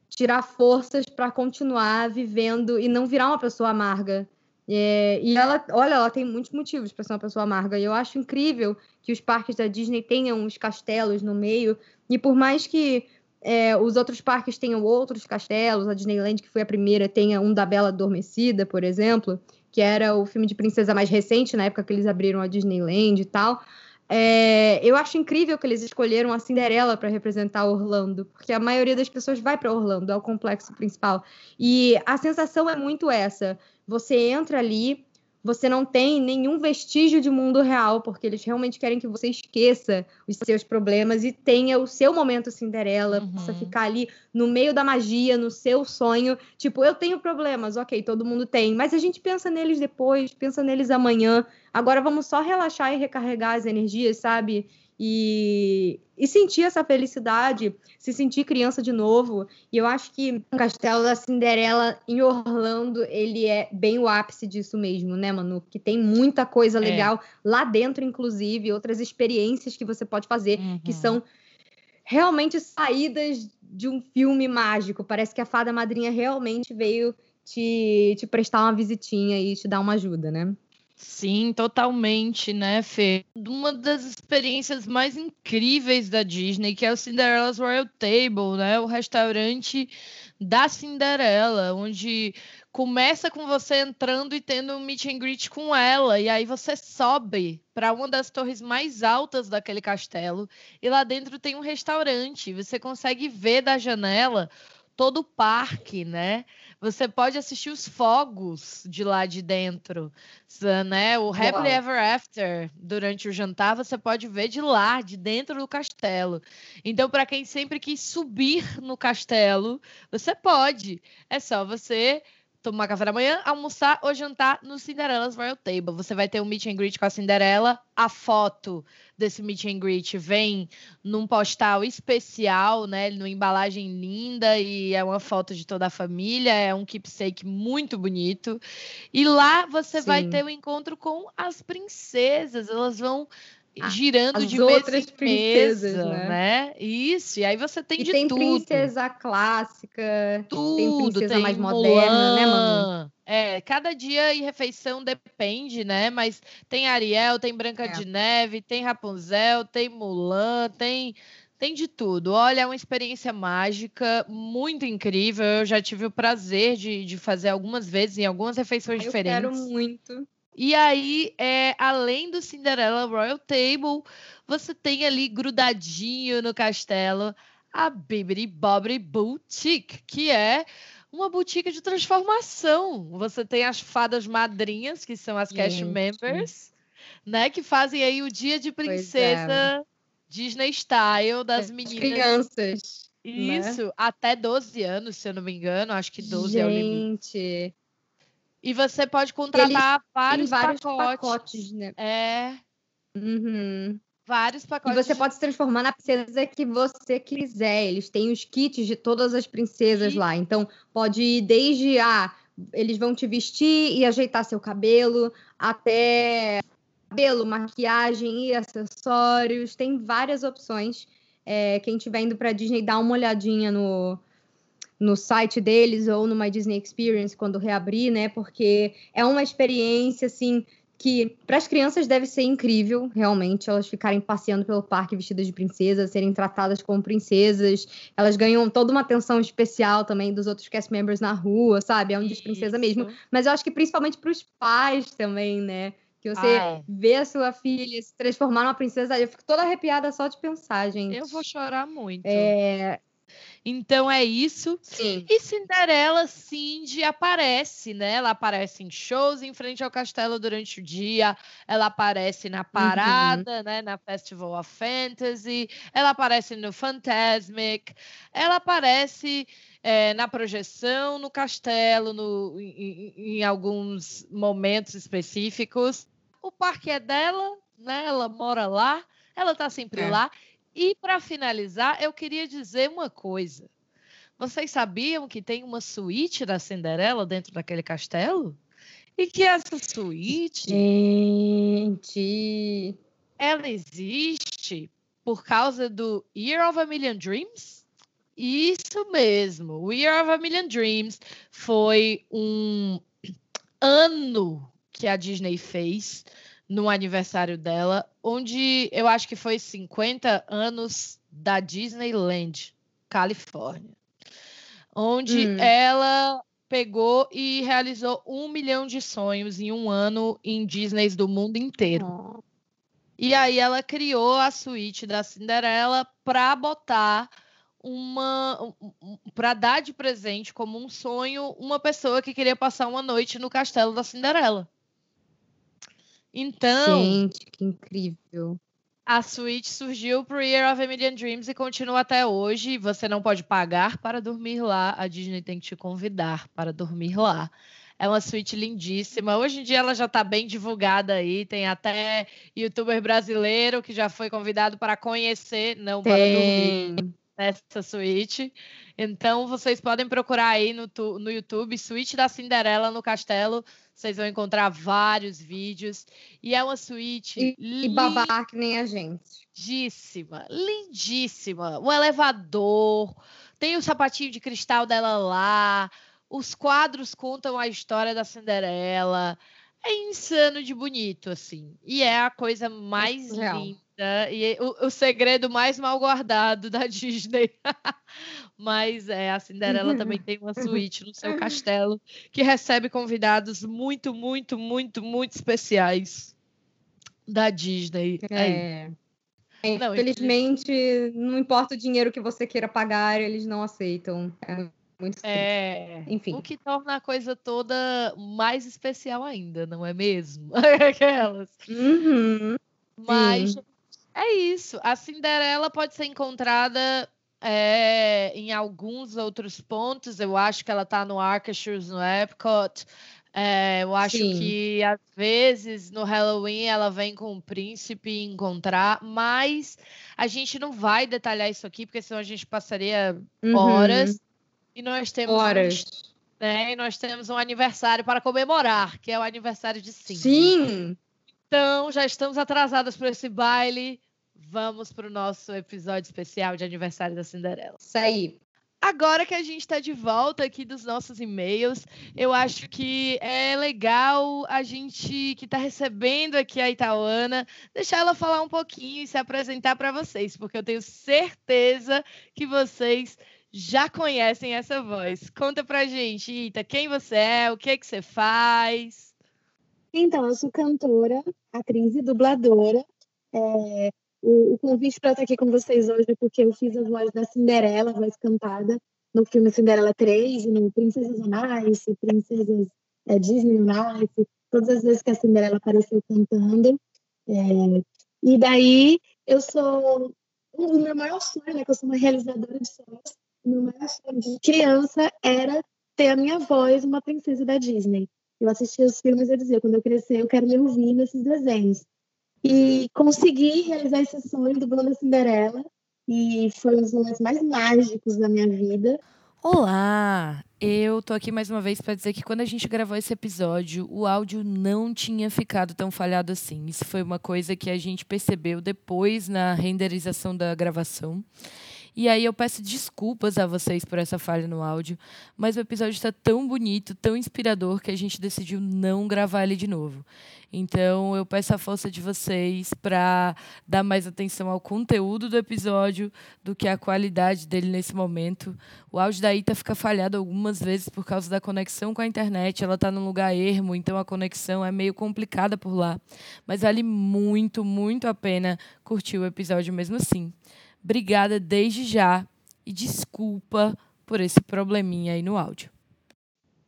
tirar forças para continuar vivendo e não virar uma pessoa amarga, é, e ela, olha, ela tem muitos motivos para ser uma pessoa amarga. E eu acho incrível que os parques da Disney tenham uns castelos no meio. E por mais que é, os outros parques tenham outros castelos, a Disneyland, que foi a primeira, tenha um da Bela Adormecida, por exemplo, que era o filme de princesa mais recente, na época que eles abriram a Disneyland e tal. É, eu acho incrível que eles escolheram a Cinderela para representar Orlando, porque a maioria das pessoas vai para Orlando, é o complexo principal. E a sensação é muito essa. Você entra ali, você não tem nenhum vestígio de mundo real, porque eles realmente querem que você esqueça os seus problemas e tenha o seu momento Cinderela, uhum. possa ficar ali no meio da magia, no seu sonho. Tipo, eu tenho problemas, ok, todo mundo tem, mas a gente pensa neles depois, pensa neles amanhã. Agora vamos só relaxar e recarregar as energias, sabe? E, e sentir essa felicidade, se sentir criança de novo. E eu acho que o Castelo da Cinderela em Orlando, ele é bem o ápice disso mesmo, né, Manu? Que tem muita coisa é. legal é. lá dentro, inclusive, outras experiências que você pode fazer, uhum. que são realmente saídas de um filme mágico. Parece que a fada madrinha realmente veio te, te prestar uma visitinha e te dar uma ajuda, né? Sim, totalmente, né, Fê? Uma das experiências mais incríveis da Disney, que é o Cinderella's Royal Table, né? O restaurante da Cinderela, onde começa com você entrando e tendo um meet and greet com ela, e aí você sobe para uma das torres mais altas daquele castelo, e lá dentro tem um restaurante, você consegue ver da janela todo o parque, né? Você pode assistir os fogos de lá de dentro, né? O Happily Ever After durante o jantar você pode ver de lá, de dentro do castelo. Então, para quem sempre quis subir no castelo, você pode. É só você tomar café da manhã, almoçar ou jantar no Cinderella's Royal Table. Você vai ter um meet and greet com a Cinderela. A foto desse meet and greet vem num postal especial, né? Numa embalagem linda e é uma foto de toda a família. É um keepsake muito bonito. E lá você Sim. vai ter o um encontro com as princesas. Elas vão girando As de outras princesas, né? né? Isso, e aí você tem e de tem tudo. Tem princesa clássica, tudo, tem princesa tem mais Mulan, moderna, né, mano? É, cada dia e refeição depende, né? Mas tem Ariel, tem Branca é. de Neve, tem Rapunzel, tem Mulan, tem tem de tudo. Olha, é uma experiência mágica, muito incrível. Eu já tive o prazer de, de fazer algumas vezes em algumas refeições eu diferentes. Eu quero muito. E aí, é, além do Cinderella Royal Table, você tem ali grudadinho no castelo a Bibiri Bobri Boutique, que é uma boutique de transformação. Você tem as fadas madrinhas, que são as Gente. cast members, né? Que fazem aí o dia de é. princesa é. Disney Style das meninas. Crianças. Né? Isso, né? até 12 anos, se eu não me engano. Acho que 12 Gente. é o limite. E você pode contratar vários, vários pacotes. pacotes, né? É, Uhum. vários E pacotes. você pode se transformar na princesa que você quiser. Eles têm os kits de todas as princesas Sim. lá. Então, pode ir desde ah, eles vão te vestir e ajeitar seu cabelo, até cabelo, maquiagem e acessórios. Tem várias opções. É, quem estiver indo para Disney, dá uma olhadinha no, no site deles ou no My Disney Experience quando reabrir, né? Porque é uma experiência assim que para as crianças deve ser incrível, realmente, elas ficarem passeando pelo parque vestidas de princesa, serem tratadas como princesas. Elas ganham toda uma atenção especial também dos outros cast members na rua, sabe? É um de princesa mesmo. Mas eu acho que principalmente para os pais também, né? Que você Ah, é. vê a sua filha se transformar numa princesa, eu fico toda arrepiada só de pensar, gente. Eu vou chorar muito. É, Então é isso. sim. E Cinderela Cindy aparece, né? Ela aparece em shows em frente ao castelo durante o dia. Ela aparece na parada, né? Na Festival of Fantasy. Ela aparece no Fantasmic. Ela aparece é, na projeção, no castelo, no, em, em- em alguns momentos específicos. O parque é dela, né? Ela mora lá. Ela tá sempre É. lá. E para finalizar, eu queria dizer uma coisa. Vocês sabiam que tem uma suíte da Cinderela dentro daquele castelo? E que essa suíte, Gente. ela existe por causa do Year of a Million Dreams? Isso mesmo. O Year of a Million Dreams foi um ano que a Disney fez no aniversário dela, onde eu acho que foi 50 anos da Disneyland, Califórnia. Onde Hum. ela pegou e realizou um milhão de sonhos em um ano em Disneys do mundo inteiro. E aí ela criou a suíte da Cinderela para botar uma para dar de presente como um sonho uma pessoa que queria passar uma noite no castelo da Cinderela. Então, Gente, que incrível. a suíte surgiu pro Year of a Million Dreams e continua até hoje. Você não pode pagar para dormir lá. A Disney tem que te convidar para dormir lá. É uma suíte lindíssima. Hoje em dia ela já está bem divulgada aí. Tem até youtuber brasileiro que já foi convidado para conhecer, não para dormir Tem. Nessa suíte. Então vocês podem procurar aí no, no YouTube Suíte da Cinderela no Castelo. Vocês vão encontrar vários vídeos. E é uma suíte E babar que nem a gente. lindíssima, lindíssima. O elevador, tem o sapatinho de cristal dela lá. Os quadros contam a história da Cinderela. É insano de bonito, assim. E é a coisa mais surreal. linda e é o, o segredo mais mal guardado da Disney. Mas é, a Cinderela também tem uma suíte no seu castelo que recebe convidados muito, muito, muito, muito especiais da Disney. É É. É, Não, Infelizmente, não importa o dinheiro que você queira pagar, eles não aceitam. É muito triste. É, Enfim. o que torna a coisa toda mais especial ainda, não é mesmo? Aquelas. Uhum. Mas Sim. é isso. A Cinderela pode ser encontrada é, em alguns outros pontos. Eu acho que ela está no Arcachers, no Epcot. É, eu acho Sim. que às vezes no Halloween ela vem com o príncipe encontrar, mas a gente não vai detalhar isso aqui, porque senão a gente passaria Uhum. E nós temos um Horas. né? E nós temos um aniversário para comemorar, que é o aniversário de Cindy. Sim. Então, já estamos atrasadas para esse baile. Vamos para o nosso episódio especial de aniversário da Cinderela. Isso aí. Agora que a gente está de volta aqui dos nossos e-mails, eu acho que é legal a gente que está recebendo aqui a Itauana, deixar ela falar um pouquinho e se apresentar para vocês, porque eu tenho certeza que vocês já conhecem essa voz. Conta pra gente, Ita, quem você é, o que que você faz? Então, eu sou cantora, atriz e dubladora. É, o, o convite para estar aqui com vocês hoje é porque eu fiz a voz da Cinderela, a voz cantada, no filme Cinderela 3, e no Princesas on Princesas é, Disney on todas as vezes que a Cinderela apareceu cantando. É, e daí, eu sou... O meu maior sonho, né, que eu sou uma realizadora de sonhos, meu maior sonho de criança era ter a minha voz uma princesa da Disney. Eu assistia os filmes e dizia, quando eu crescer, eu quero me ouvir nesses desenhos. E consegui realizar esse sonho do Banda Cinderela, e foi um dos momentos mais mágicos da minha vida. Olá! Eu tô aqui mais uma vez para dizer que quando a gente gravou esse episódio, o áudio não tinha ficado tão falhado assim. Isso foi uma coisa que a gente percebeu depois na renderização da gravação. E aí eu peço desculpas a vocês por essa falha no áudio, mas o episódio está tão bonito, tão inspirador, que a gente decidiu não gravar ele de novo. Então eu peço a força de vocês para dar mais atenção ao conteúdo do episódio do que à qualidade dele nesse momento. O áudio da Ita fica falhado algumas vezes por causa da conexão com a internet. Ela está num lugar ermo, então a conexão é meio complicada por lá. Mas vale muito, muito a pena curtir o episódio mesmo assim. Obrigada desde já e desculpa por esse probleminha aí no áudio.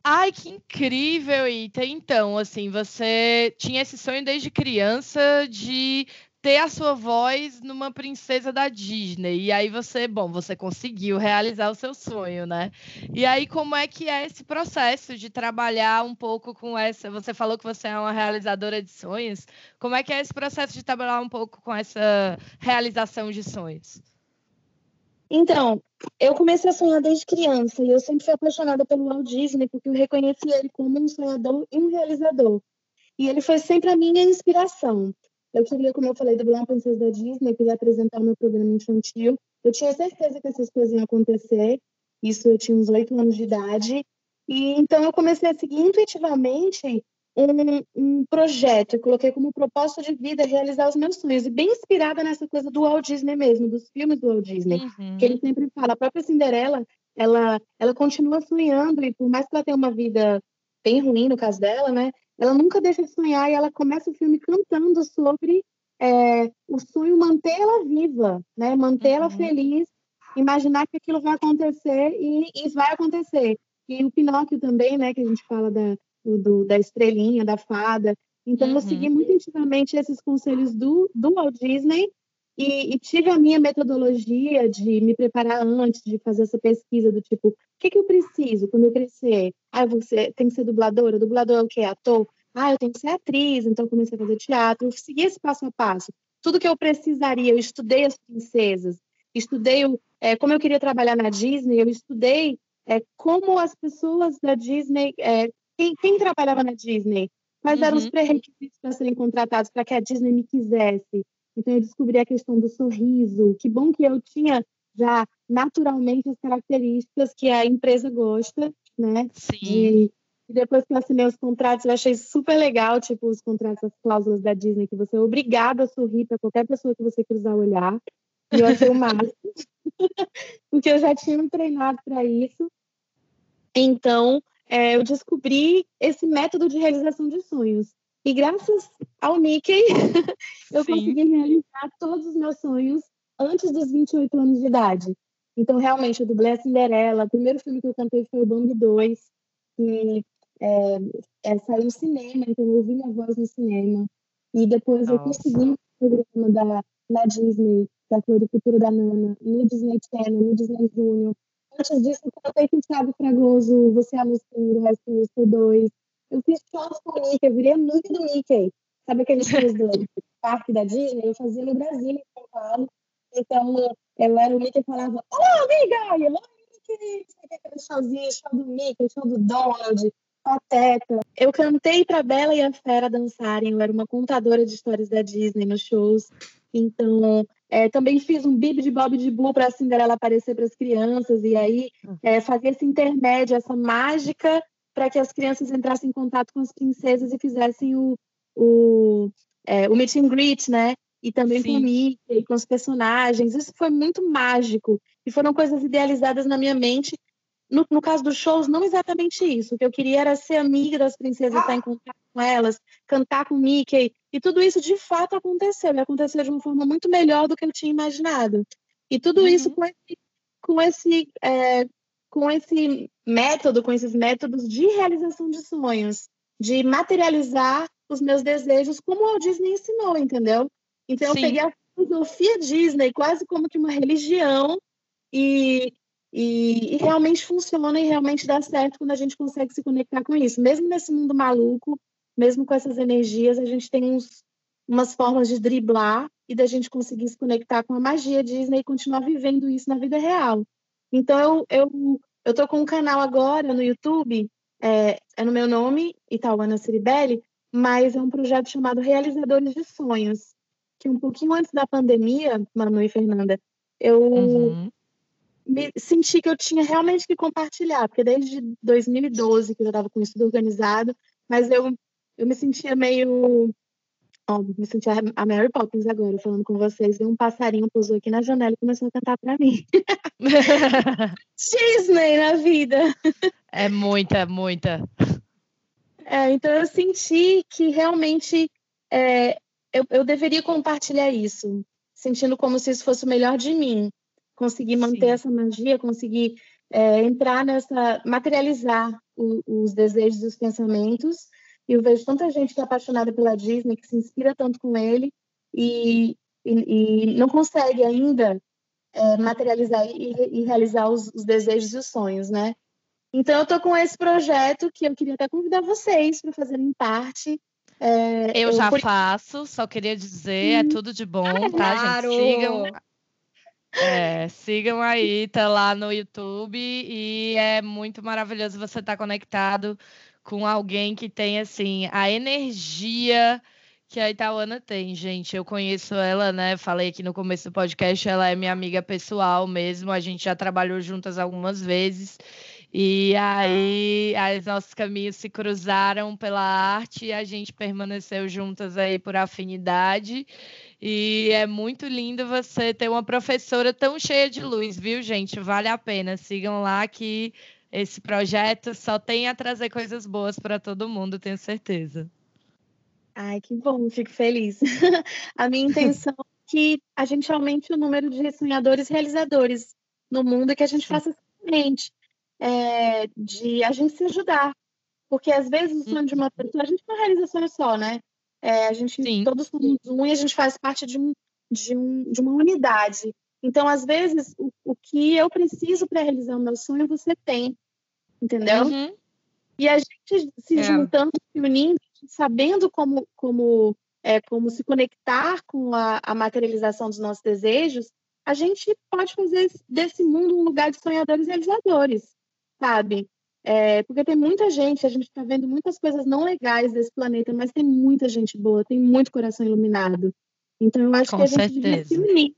Ai, que incrível, Ita. Então, assim, você tinha esse sonho desde criança de ter a sua voz numa princesa da Disney. E aí você, bom, você conseguiu realizar o seu sonho, né? E aí como é que é esse processo de trabalhar um pouco com essa, você falou que você é uma realizadora de sonhos. Como é que é esse processo de trabalhar um pouco com essa realização de sonhos? Então, eu comecei a sonhar desde criança e eu sempre fui apaixonada pelo Walt Disney porque eu reconheci ele como um sonhador e um realizador. E ele foi sempre a minha inspiração. Eu queria, como eu falei, dublar uma princesa da Disney, queria apresentar o meu programa infantil. Eu tinha certeza que essas coisas iam acontecer. Isso eu tinha uns oito anos de idade. E então eu comecei a seguir intuitivamente um, um projeto, eu coloquei como propósito de vida realizar os meus sonhos, e bem inspirada nessa coisa do Walt Disney mesmo, dos filmes do Walt Disney, uhum. que ele sempre fala, a própria Cinderela, ela, ela continua sonhando, e por mais que ela tenha uma vida bem ruim no caso dela, né, ela nunca deixa de sonhar, e ela começa o filme cantando sobre é, o sonho manter ela viva, né, manter uhum. ela feliz, imaginar que aquilo vai acontecer, e, e vai acontecer. E o Pinóquio também, né, que a gente fala da, do, da estrelinha, da fada. Então, uhum. eu segui muito intimamente esses conselhos do, do Walt Disney e, e, tive a minha metodologia de me preparar antes, de fazer essa pesquisa do tipo, o que, que eu preciso quando eu crescer? Ah, você tem que ser dubladora? Dublador é o quê? Ator? Ah, eu tenho que ser atriz, então comecei a fazer teatro. Eu segui esse passo a passo. Tudo que eu precisaria, eu estudei as princesas, estudei o, é, como eu queria trabalhar na Disney, eu estudei é, como as pessoas da Disney é, quem, quem trabalhava na Disney? Quais uhum. eram os uhum. pré-requisitos para serem contratados para que a Disney me quisesse? Então, eu descobri a questão do sorriso. Que bom que eu tinha já naturalmente as características que a empresa gosta, né? Sim. E, depois que eu assinei os contratos, eu achei super legal, tipo, os contratos, as cláusulas da Disney, que você é obrigado a sorrir para qualquer pessoa que você cruzar o olhar. E eu achei o máximo, porque eu já tinha me treinado para isso. Então, é, eu descobri esse método de realização de sonhos. E graças ao Mickey, eu Sim. consegui realizar todos os meus sonhos antes dos 28 anos de idade. Então, realmente, eu dublei a Cinderela. O primeiro filme que eu cantei foi o Bambi 2, que é, é, saiu no cinema, então eu ouvi minha voz no cinema. E depois Nossa. eu consegui um programa da, na Disney, da Floricultura da Nana, no Disney Channel, no Disney Junior, Antes disso, eu cantei com o Thiago Fragoso, Você é a música do Resto Música 2. Eu fiz shows com o Mickey, eu virei amiga do Mickey. Sabe aqueles shows do parque da Disney? Eu fazia no Brasil, em São Paulo. Então, eu era o Mickey e falava, olá, amiga! E eu, Mickey! Aquele showzinho, show do Mickey, show do Donald, Pateta. Eu cantei para Bela e a Fera dançarem, eu era uma contadora de histórias da Disney nos shows. Então, é, também fiz um bib de Bob de Bull para a Cinderela aparecer para as crianças, e aí é, fazer esse intermédio, essa mágica, para que as crianças entrassem em contato com as princesas e fizessem o, o, é, o meet and greet, né? E também Sim. com o Mickey, com os personagens. Isso foi muito mágico. E foram coisas idealizadas na minha mente no, no, caso dos shows, não exatamente isso. O que eu queria era ser amiga das princesas, estar em contato com elas, cantar com Mickey. E tudo isso de fato aconteceu. E aconteceu de uma forma muito melhor do que eu tinha imaginado. E tudo uhum. isso com esse, com, esse, é, com esse método, com esses métodos de realização de sonhos, de materializar os meus desejos, como o Walt Disney ensinou, entendeu? Então Sim. eu peguei a filosofia Disney quase como que uma religião e E, e, realmente funciona e realmente dá certo quando a gente consegue se conectar com isso. Mesmo nesse mundo maluco, mesmo com essas energias, a gente tem uns, umas formas de driblar e da gente conseguir se conectar com a magia Disney e continuar vivendo isso na vida real. Então, eu, eu, eu tô com um canal agora no YouTube, é, é no meu nome, Itauana Ciribelli, mas é um projeto chamado Realizadores de Sonhos, que um pouquinho antes da pandemia, Manu e Fernanda, eu uhum. me senti que eu tinha realmente que compartilhar, porque desde 2012 que eu já estava com isso tudo organizado, mas eu, eu me sentia meio Ó, me senti a Mary Poppins agora, falando com vocês. E um passarinho pousou aqui na janela e começou a cantar para mim. Disney na vida. É muita, muita. É, então eu senti que realmente é, eu, eu deveria compartilhar isso, sentindo como se isso fosse o melhor de mim. Conseguir manter Sim. essa magia, conseguir é, entrar nessa, materializar o, os desejos e os pensamentos e eu vejo tanta gente que é apaixonada pela Disney, que se inspira tanto com ele e, e, e não consegue ainda é, materializar e, e realizar os, os, desejos e os sonhos, né? Então, eu estou com esse projeto que eu queria até convidar vocês para fazerem parte. É, eu, eu, já por... faço, só queria dizer, hum. é tudo de bom, ah, tá, claro. gente? Sigam, é, sigam aí, tá lá no YouTube e é muito maravilhoso você estar tá conectado com alguém que tem assim a energia que a Itauana tem, gente. Eu conheço ela, né? Falei aqui no começo do podcast, ela é minha amiga pessoal mesmo. A gente já trabalhou juntas algumas vezes. E aí, os nossos caminhos se cruzaram pela arte e a gente permaneceu juntas aí por afinidade. E é muito lindo você ter uma professora tão cheia de luz, viu, gente? Vale a pena. Sigam lá que esse projeto só tem a trazer coisas boas para todo mundo, tenho certeza. Ai, que bom, fico feliz. a minha intenção é que a gente aumente o número de sonhadores e realizadores no mundo e que a gente Sim. faça simplesmente é, de a gente se ajudar. Porque às vezes o sonho de uma uhum. pessoa, a gente não realiza sonho só, né? É, a gente, Sim. todos somos um e a gente faz parte de, um, de, um, de uma unidade. Então, às vezes, o, o que eu preciso para realizar o meu sonho, você tem, entendeu? Uhum. E a gente se é. juntando, se unindo, sabendo como, como, é, como se conectar com a, a materialização dos nossos desejos, a gente pode fazer desse mundo um lugar de sonhadores e realizadores, sabe? É, porque tem muita gente, a gente está vendo muitas coisas não legais desse planeta, mas tem muita gente boa, tem muito coração iluminado. Então eu acho Com que a gente certeza. devia se unir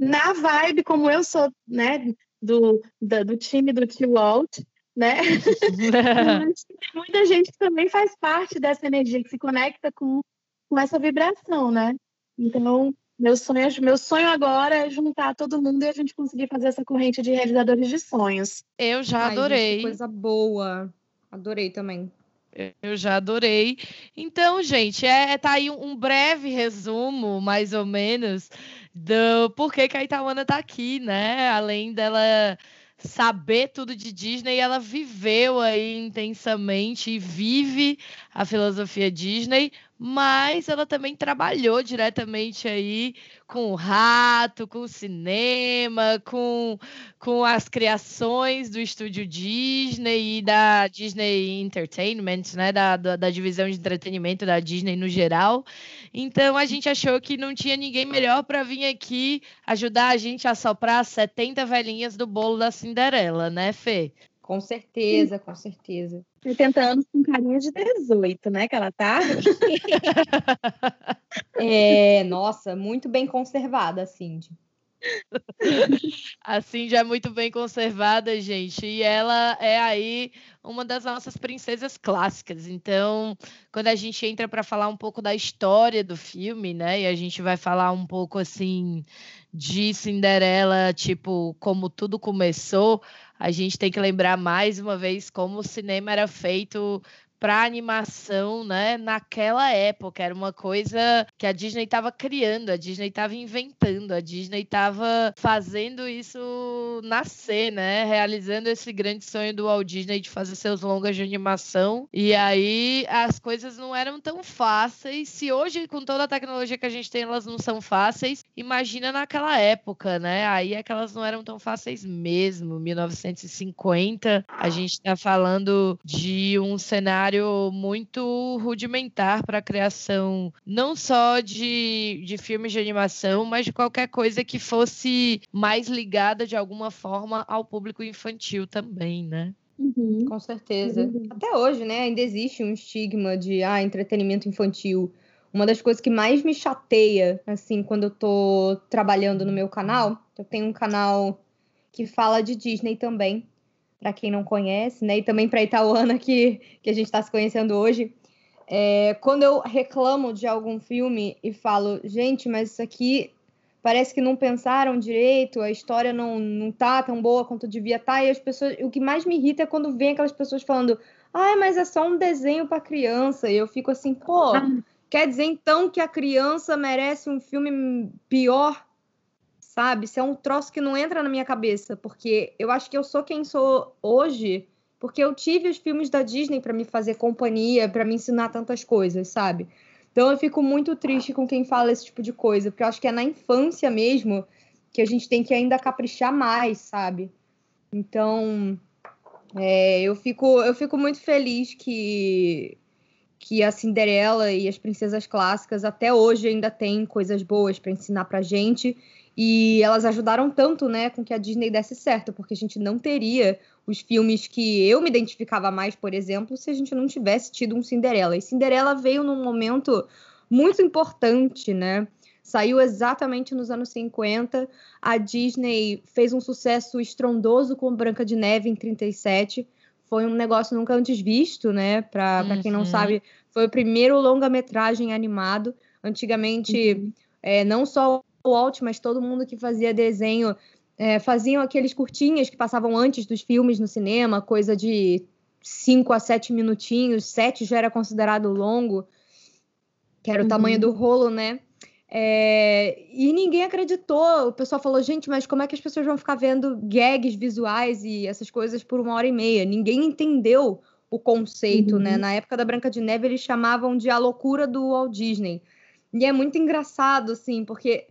na vibe, como eu sou, né, do, do, do time do Tio Walt, né? tem muita gente que também faz parte dessa energia, que se conecta com, com essa vibração, né? Então, meu sonho, meu sonho agora é juntar todo mundo e a gente conseguir fazer essa corrente de realizadores de sonhos. Eu já Ai, adorei. Gente, coisa boa. Adorei também. Eu já adorei. Então, gente, é, tá aí um breve resumo, mais ou menos, do porquê que a Itaúana tá aqui, né? Além dela saber tudo de Disney, ela viveu aí intensamente e vive a filosofia Disney, mas ela também trabalhou diretamente aí com o rato, com o cinema, com, com as criações do estúdio Disney e da Disney Entertainment, né, da, da, da divisão de entretenimento da Disney no geral. Então a gente achou que não tinha ninguém melhor para vir aqui ajudar a gente a soprar 70 velhinhas do bolo da Cinderela, né, Fê? Com certeza, com certeza. 80 anos com carinha de 18, né? Que ela tá. é, nossa, muito bem conservada, Cindy. A Cindy é muito bem conservada, gente, e ela é aí uma das nossas princesas clássicas. Então, quando a gente entra para falar um pouco da história do filme, né, e a gente vai falar um pouco assim de Cinderela, tipo, como tudo começou, a gente tem que lembrar mais uma vez como o cinema era feito para animação, né, naquela época. Era uma coisa que a Disney estava criando, a Disney estava inventando, a Disney estava fazendo isso nascer, né, realizando esse grande sonho do Walt Disney de fazer seus longas de animação. E aí as coisas não eram tão fáceis. Se hoje, com toda a tecnologia que a gente tem, elas não são fáceis, imagina naquela época, né? Aí é que elas não eram tão fáceis mesmo. 1950, a gente está falando de um cenário muito rudimentar para a criação não só de, de filmes de animação, mas de qualquer coisa que fosse mais ligada de alguma forma ao público infantil também, né? Uhum. Com certeza. Uhum. Até hoje, né, ainda existe um estigma de ah, entretenimento infantil. Uma das coisas que mais me chateia, assim, quando eu tô trabalhando no meu canal, eu tenho um canal que fala de Disney também, para quem não conhece, né? E também para Itaúana, que, que a gente está se conhecendo hoje. É, quando eu reclamo de algum filme e falo, gente, mas isso aqui parece que não pensaram direito, a história não, não tá tão boa quanto devia estar, tá, e as pessoas. O que mais me irrita é quando vem aquelas pessoas falando, ai, ah, mas é só um desenho para criança, e eu fico assim, pô. Ah. Quer dizer então que a criança merece um filme pior? Sabe? Isso é um troço que não entra na minha cabeça, porque eu acho que eu sou quem sou hoje, porque eu tive os filmes da Disney para me fazer companhia, para me ensinar tantas coisas, sabe? Então eu fico muito triste com quem fala esse tipo de coisa, porque eu acho que é na infância mesmo que a gente tem que ainda caprichar mais, sabe? Então, é, eu, fico, eu fico muito feliz que que a Cinderela e as princesas clássicas até hoje ainda têm coisas boas para ensinar para gente e elas ajudaram tanto, né, com que a Disney desse certo, porque a gente não teria os filmes que eu me identificava mais, por exemplo, se a gente não tivesse tido um Cinderela. E Cinderela veio num momento muito importante, né? Saiu exatamente nos anos 50. A Disney fez um sucesso estrondoso com Branca de Neve em 37 foi um negócio nunca antes visto, né? Para uhum. quem não uhum. sabe, foi o primeiro longa-metragem animado. Antigamente, uhum. é, não só Walt, mas todo mundo que fazia desenho é, faziam aqueles curtinhas que passavam antes dos filmes no cinema, coisa de 5 a 7 minutinhos, 7 já era considerado longo, que era o uhum. tamanho do rolo, né? É, e ninguém acreditou. O pessoal falou, gente, mas como é que as pessoas vão ficar vendo gags visuais e essas coisas por uma hora e meia? Ninguém entendeu o conceito, né? uhum. né? Na época da Branca de Neve, eles chamavam de a loucura do Walt Disney. E é muito engraçado, assim, porque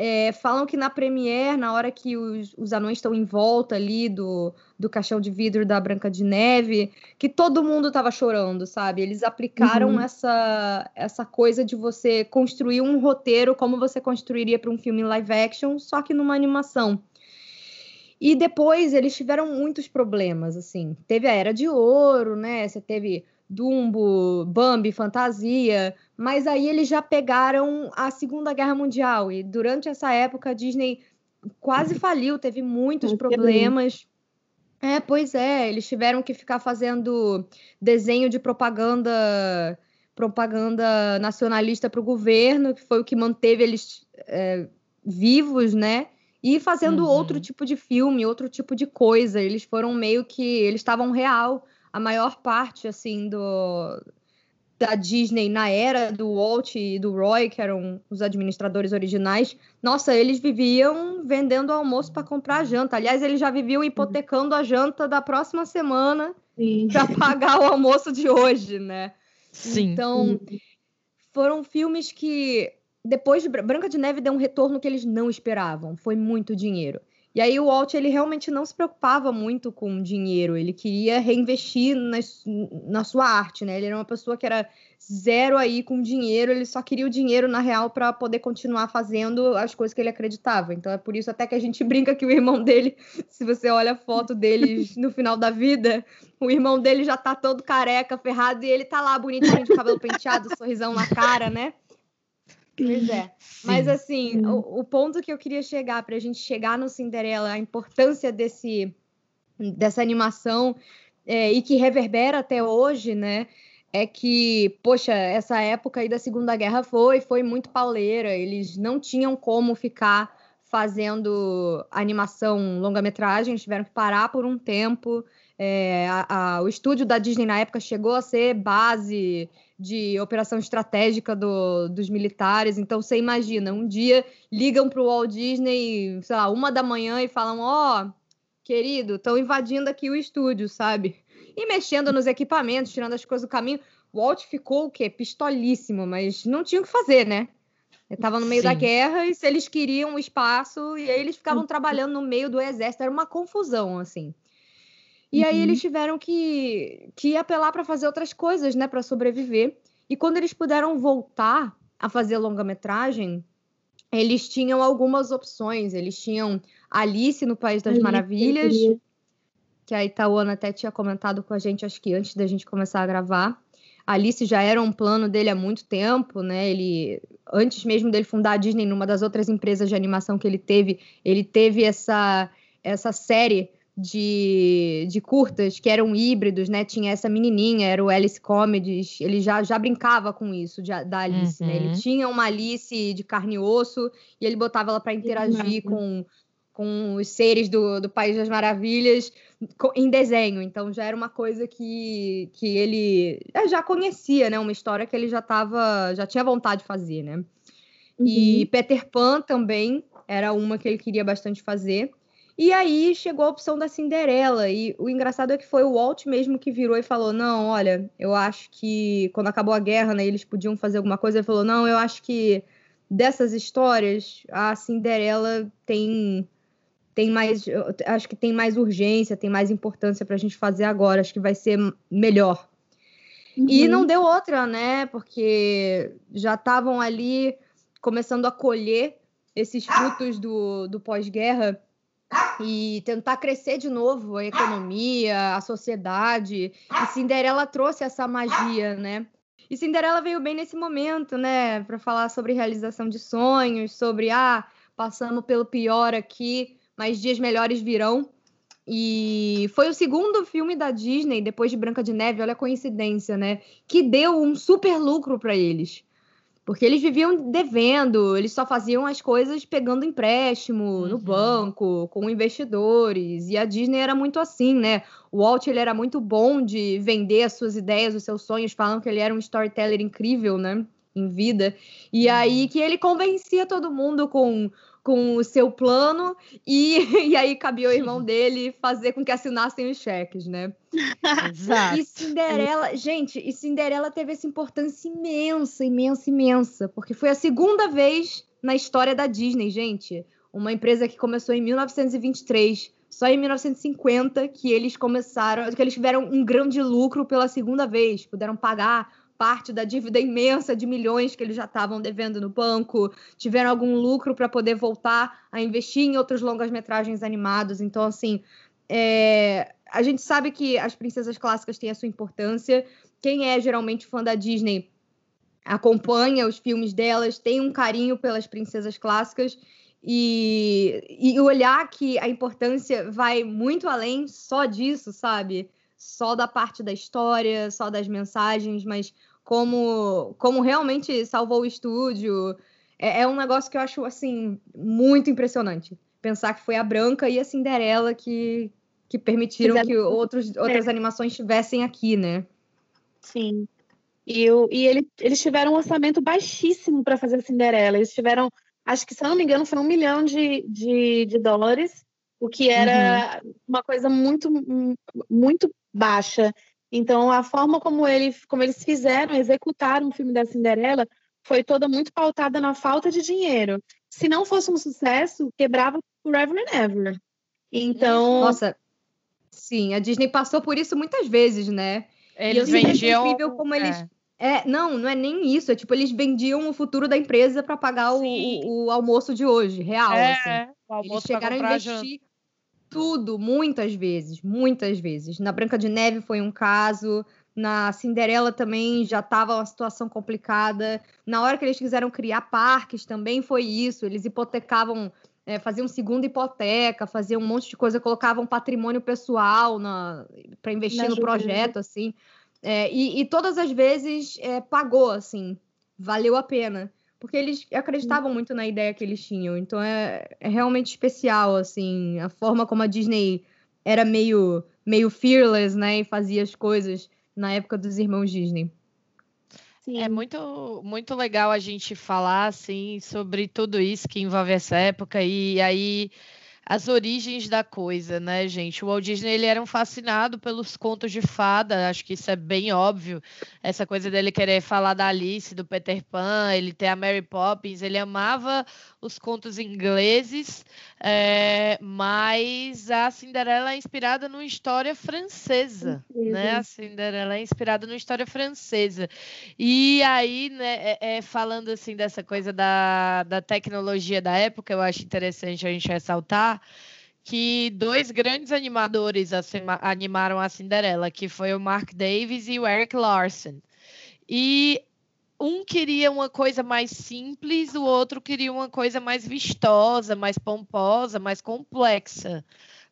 é, falam que na Premiere, na hora que os, os anões estão em volta ali do, do caixão de vidro da Branca de Neve, que todo mundo estava chorando, sabe? Eles aplicaram uhum. essa, essa coisa de você construir um roteiro como você construiria para um filme live action, só que numa animação. E depois eles tiveram muitos problemas, assim. Teve a Era de Ouro, né? Você teve Dumbo, Bambi, Fantasia, mas aí eles já pegaram a Segunda Guerra Mundial e durante essa época a Disney quase faliu, teve muitos problemas. É, pois é, eles tiveram que ficar fazendo desenho de propaganda propaganda nacionalista para o governo, que foi o que manteve eles é, vivos, né? E fazendo uhum. outro tipo de filme, outro tipo de coisa. Eles foram meio que. Eles estavam real a maior parte assim do da Disney na era do Walt e do Roy, que eram os administradores originais, nossa, eles viviam vendendo almoço para comprar janta. Aliás, eles já viviam hipotecando a janta da próxima semana para pagar o almoço de hoje, né? Sim. Então, foram filmes que depois de Branca de Neve deu um retorno que eles não esperavam. Foi muito dinheiro. E aí o Walt ele realmente não se preocupava muito com dinheiro, ele queria reinvestir na, na sua arte, né? Ele era uma pessoa que era zero aí com dinheiro, ele só queria o dinheiro na real para poder continuar fazendo as coisas que ele acreditava. Então é por isso até que a gente brinca que o irmão dele, se você olha a foto deles no final da vida, o irmão dele já tá todo careca, ferrado e ele tá lá bonitinho de cabelo penteado, sorrisão na cara, né? Pois é. Sim. Mas assim, o, o, ponto que eu queria chegar para a gente chegar no Cinderela, a importância desse dessa animação é, e que reverbera até hoje, né? É que, poxa, essa época aí da Segunda Guerra foi foi muito pauleira. Eles não tinham como ficar fazendo animação longa-metragem, tiveram que parar por um tempo. É, a, a, o estúdio da Disney na época chegou a ser base de operação estratégica do, dos militares. Então você imagina, um dia ligam para o Walt Disney, sei lá, uma da manhã e falam: Ó, oh, querido, estão invadindo aqui o estúdio, sabe? E mexendo nos equipamentos, tirando as coisas do caminho. O Walt ficou o quê? Pistolíssimo, mas não tinha o que fazer, né? Estava no meio Sim. da guerra e se eles queriam o espaço, e aí eles ficavam Uhum. trabalhando no meio do exército, era uma confusão, assim. E aí Uhum. eles tiveram que, que apelar para fazer outras coisas, né, para sobreviver. E quando eles puderam voltar a fazer longa-metragem, eles tinham algumas opções. Eles tinham Alice no País das Alice, Maravilhas, que a Itaúana até tinha comentado com a gente, acho que antes da gente começar a gravar. Alice já era um plano dele há muito tempo, né? Ele, antes mesmo dele fundar a Disney, numa das outras empresas de animação que ele teve, ele teve essa, essa série de, de curtas que eram híbridos, né? Tinha essa menininha, era o Alice Comedies, ele já, já brincava com isso de- da Alice, né? Ele Uhum. tinha uma Alice de carne e osso e ele botava ela para interagir com, com os seres do, do País das Maravilhas em desenho. Então já era uma coisa que, que ele é, já conhecia, né? Uma história que ele já tava, já tinha vontade de fazer, né? E Uhum. Peter Pan também era uma que ele queria bastante fazer. E aí chegou a opção da Cinderela. E o engraçado é que foi o Walt mesmo que virou e falou: Não, olha, eu acho que quando acabou a guerra, né, eles podiam fazer alguma coisa. Ele falou: Não, eu acho que dessas histórias, a Cinderela tem. Tem mais, acho que tem mais urgência, tem mais importância pra gente fazer agora. Acho que vai ser melhor. E Uhum. não deu outra, né? Porque já estavam ali começando a colher esses frutos do, do pós-guerra e tentar crescer de novo a economia, a sociedade. E Cinderela trouxe essa magia, né? E Cinderela veio bem nesse momento, né? Para falar sobre realização de sonhos, sobre ah, passamos pelo pior aqui, mas dias melhores virão. E foi o segundo filme da Disney, depois de Branca de Neve, olha a coincidência, né? Que deu um super lucro para eles. Porque eles viviam devendo, eles só faziam as coisas pegando empréstimo no Uhum. banco, com investidores. E a Disney era muito assim, né? O Walt ele era muito bom de vender as suas ideias, os seus sonhos, falam que ele era um storyteller incrível, né? Em vida. E Uhum. aí que ele convencia todo mundo com, com o seu plano, e, e aí cabia o irmão dele fazer com que assinassem os cheques, né? Exato. E Cinderela, gente, e Cinderela teve essa importância imensa, imensa, imensa, porque foi a segunda vez na história da Disney, gente. Uma empresa que começou em 1923, só em 1950 que eles começaram, que eles tiveram um grande lucro pela segunda vez, puderam pagar parte da dívida imensa de milhões que eles já estavam devendo no banco, tiveram algum lucro para poder voltar a investir em outros longas-metragens animados. Então, assim, é, a gente sabe que as princesas clássicas têm a sua importância. Quem é geralmente fã da Disney acompanha os filmes delas, tem um carinho pelas princesas clássicas e, e olhar que a importância vai muito além só disso, sabe? Só da parte da história, só das mensagens, mas como, como realmente salvou o estúdio. É, é um negócio que eu acho, assim, muito impressionante. Pensar que foi a Branca e a Cinderela que, que permitiram Fizeram- que outros, outras animações estivessem aqui, né? Sim. E, o, e ele, eles tiveram um orçamento baixíssimo para fazer a Cinderela. Eles tiveram, acho que, se eu não me engano, foi um milhão de, de, de dólares, o que era uma coisa muito, muito baixa. Então, a forma como, ele, como eles fizeram, executaram o filme da Cinderela, foi toda muito pautada na falta de dinheiro. Se não fosse um sucesso, quebrava Forever and Ever. Então, Nossa, sim, a Disney passou por isso muitas vezes, né? Eles achei vendiam. incrível como é. eles. É, não, não é nem isso. É tipo, eles vendiam o futuro da empresa para pagar o, o, o almoço de hoje, real. assim. É, o Eles almoço pra chegaram a investir tudo, muitas vezes, muitas vezes. Na Branca de Neve foi um caso, na Cinderela também já estava uma situação complicada. Na hora que eles quiseram criar parques também foi isso. Eles hipotecavam, é, faziam segunda hipoteca, faziam um monte de coisa, colocavam patrimônio pessoal para investir Na no jogada. projeto, assim. É, e, e todas as vezes é, pagou, assim, valeu a pena. Porque eles acreditavam muito na ideia que eles tinham. Então é, é realmente especial, assim, a forma como a Disney era meio, meio fearless, né? E fazia as coisas na época dos irmãos Disney. sim. É muito, muito legal a gente falar assim sobre tudo isso que envolve essa época e aí as origens da coisa, né, gente? O Walt Disney ele era um fascinado pelos contos de fada, acho que isso é bem óbvio. Essa coisa dele querer falar da Alice, do Peter Pan, ele ter a Mary Poppins, ele amava os contos ingleses, é, mas a Cinderela é inspirada numa história francesa, né? A Cinderela é inspirada numa história francesa. E aí, né, é, é, falando assim dessa coisa da, da tecnologia da época, eu acho interessante a gente ressaltar que dois grandes animadores animaram a Cinderela, que foi o Mark Davis e o Eric Larson. E um queria uma coisa mais simples, o outro queria uma coisa mais vistosa, mais pomposa, mais complexa.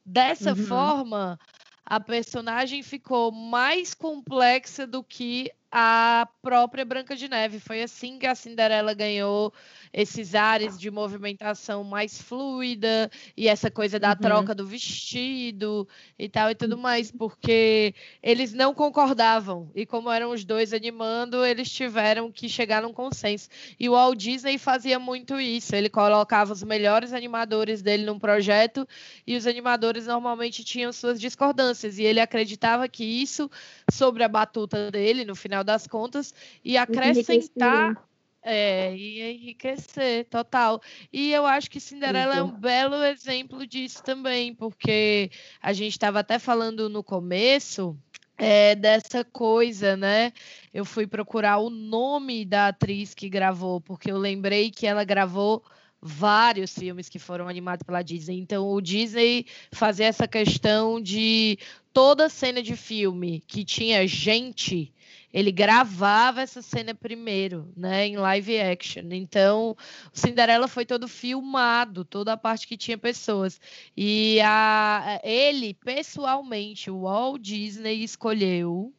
Dessa uhum. forma, a personagem ficou mais complexa do que a própria Branca de Neve. Foi assim que a Cinderela ganhou esses ares de movimentação mais fluida e essa coisa da uhum. troca do vestido e tal e tudo mais, porque eles não concordavam e como eram os dois animando, eles tiveram que chegar num consenso. E o Walt Disney fazia muito isso, ele colocava os melhores animadores dele num projeto e os animadores normalmente tinham suas discordâncias e ele acreditava que isso sobre a batuta dele no final das contas e acrescentar é, ia enriquecer, total. E eu acho que Cinderela é um belo exemplo disso também, porque a gente estava até falando no começo é, dessa coisa, né? Eu fui procurar o nome da atriz que gravou, porque eu lembrei que ela gravou vários filmes que foram animados pela Disney. Então, o Disney fazia essa questão de toda cena de filme que tinha gente ele gravava essa cena primeiro, né, em live action. Então, Cinderela foi todo filmado, toda a parte que tinha pessoas. E a, ele, pessoalmente, o Walt Disney escolheu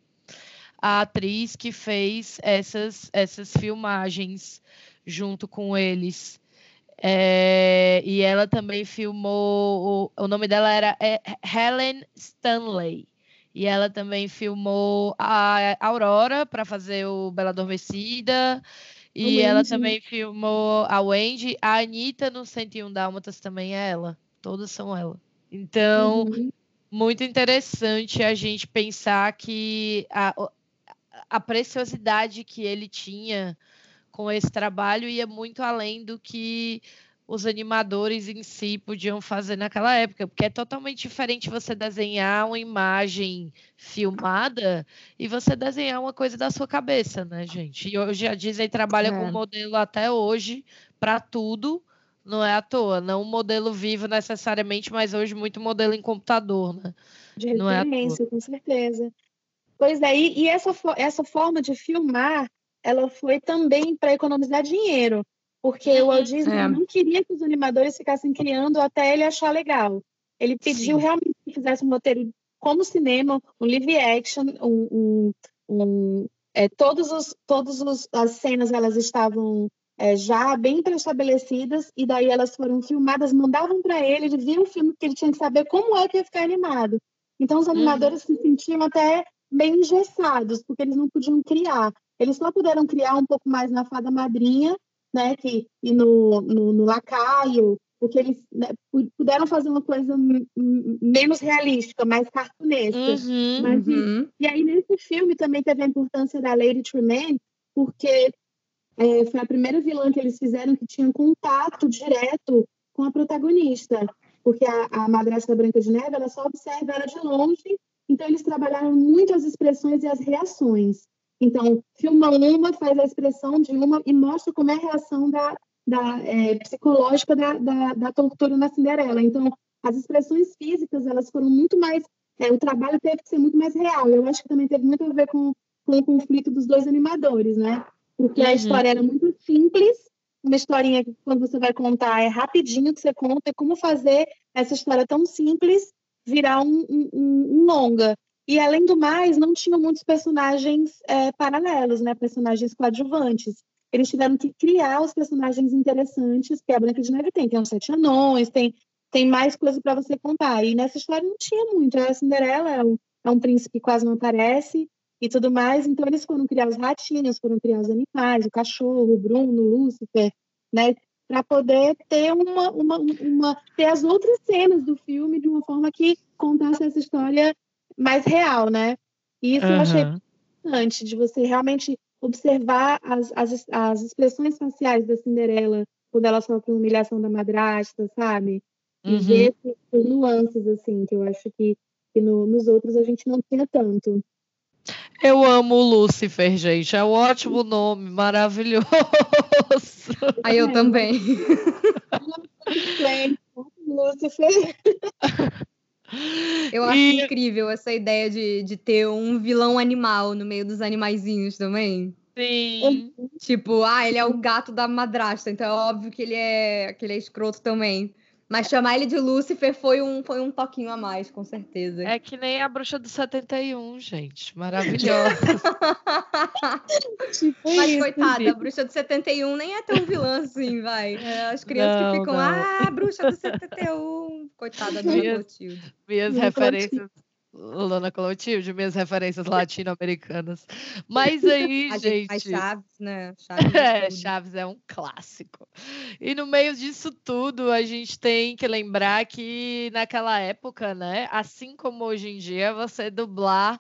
a atriz que fez essas, essas filmagens junto com eles. É, e ela também filmou. O, o nome dela era é, Helen Stanley. E ela também filmou a Aurora para fazer o Bela Adormecida. E ela também filmou a Wendy. A Anitta no 101 Dálmatas também é ela. Todas são ela. Então, uhum. muito interessante a gente pensar que a, a preciosidade que ele tinha com esse trabalho ia muito além do que os animadores em si podiam fazer naquela época, porque é totalmente diferente você desenhar uma imagem filmada e você desenhar uma coisa da sua cabeça, né, gente? E hoje a Disney trabalha é. com modelo até hoje para tudo, não é à toa, não um modelo vivo necessariamente, mas hoje muito modelo em computador, né? De não referência, é com certeza. Pois é, e, e essa, essa forma de filmar, ela foi também para economizar dinheiro porque o Walt Disney é. não queria que os animadores ficassem criando até ele achar legal. Ele pediu Sim. realmente que fizesse um roteiro como cinema, um live action, um, um, um é, todos os, todos os, as cenas elas estavam é, já bem pré-estabelecidas e daí elas foram filmadas, mandavam para ele, ele via o filme que ele tinha que saber como é que ia ficar animado. Então os animadores uhum. se sentiam até bem engessados, porque eles não podiam criar. Eles só puderam criar um pouco mais na Fada Madrinha né, que, e no, no, no Lacaio, porque eles né, puderam fazer uma coisa menos realística, mais cartunesca. Uhum, Mas, uhum. E, e, aí, nesse filme, também teve a importância da Lady Tremaine, porque é, foi a primeira vilã que eles fizeram que tinha contato direto com a protagonista, porque a, a madrasta Branca de Neve, ela só observa ela de longe, então eles trabalharam muito as expressões e as reações. Então, filma uma, faz a expressão de uma e mostra como é a reação da, da é, psicológica da, da, da, tortura na Cinderela. Então, as expressões físicas, elas foram muito mais... É, o trabalho teve que ser muito mais real. Eu acho que também teve muito a ver com, com o conflito dos dois animadores, né? Porque uhum. a história era muito simples, uma historinha que quando você vai contar é rapidinho que você conta, é como fazer essa história tão simples virar um, um, um longa. E, além do mais, não tinham muitos personagens é, paralelos, né? personagens coadjuvantes. Eles tiveram que criar os personagens interessantes que a Branca de Neve tem. Tem os sete anões, tem, tem mais coisa para você contar. E nessa história não tinha muito. A Cinderela é um, é um príncipe que quase não aparece e tudo mais. Então, eles foram criar os ratinhos, foram criar os animais, o cachorro, o Bruno, o Lúcifer, né? para poder ter uma, uma, uma, ter as outras cenas do filme de uma forma que contasse essa história mais real, né? E isso uhum. eu achei importante, de você realmente observar as, as, as expressões faciais da Cinderela quando ela sofre humilhação da madrasta, sabe? E uhum. ver as nuances, assim, que eu acho que, que no, nos outros a gente não tinha tanto. Eu amo Lúcifer, gente. É um ótimo nome, maravilhoso. Aí eu também. Lúcifer. Eu acho e... incrível essa ideia de, de ter um vilão animal no meio dos animaizinhos também. Sim. Tipo, ah, ele é o gato da madrasta, então é óbvio que ele é, que ele é escroto também. Mas chamar ele de Lúcifer foi um, foi um toquinho a mais, com certeza. É que nem a bruxa do 71, gente. Maravilhosa. tipo Mas, isso, coitada, gente. a bruxa do 71 nem é tão vilã assim, vai. É, as crianças não, que ficam, não. ah, bruxa do 71. Coitada do minhas, minhas referências. Lona Clotilde, minhas referências latino-americanas. Mas aí, a gente. Faz Chaves, né? Chaves é, Chaves é um clássico. E no meio disso tudo, a gente tem que lembrar que naquela época, né? Assim como hoje em dia, você dublar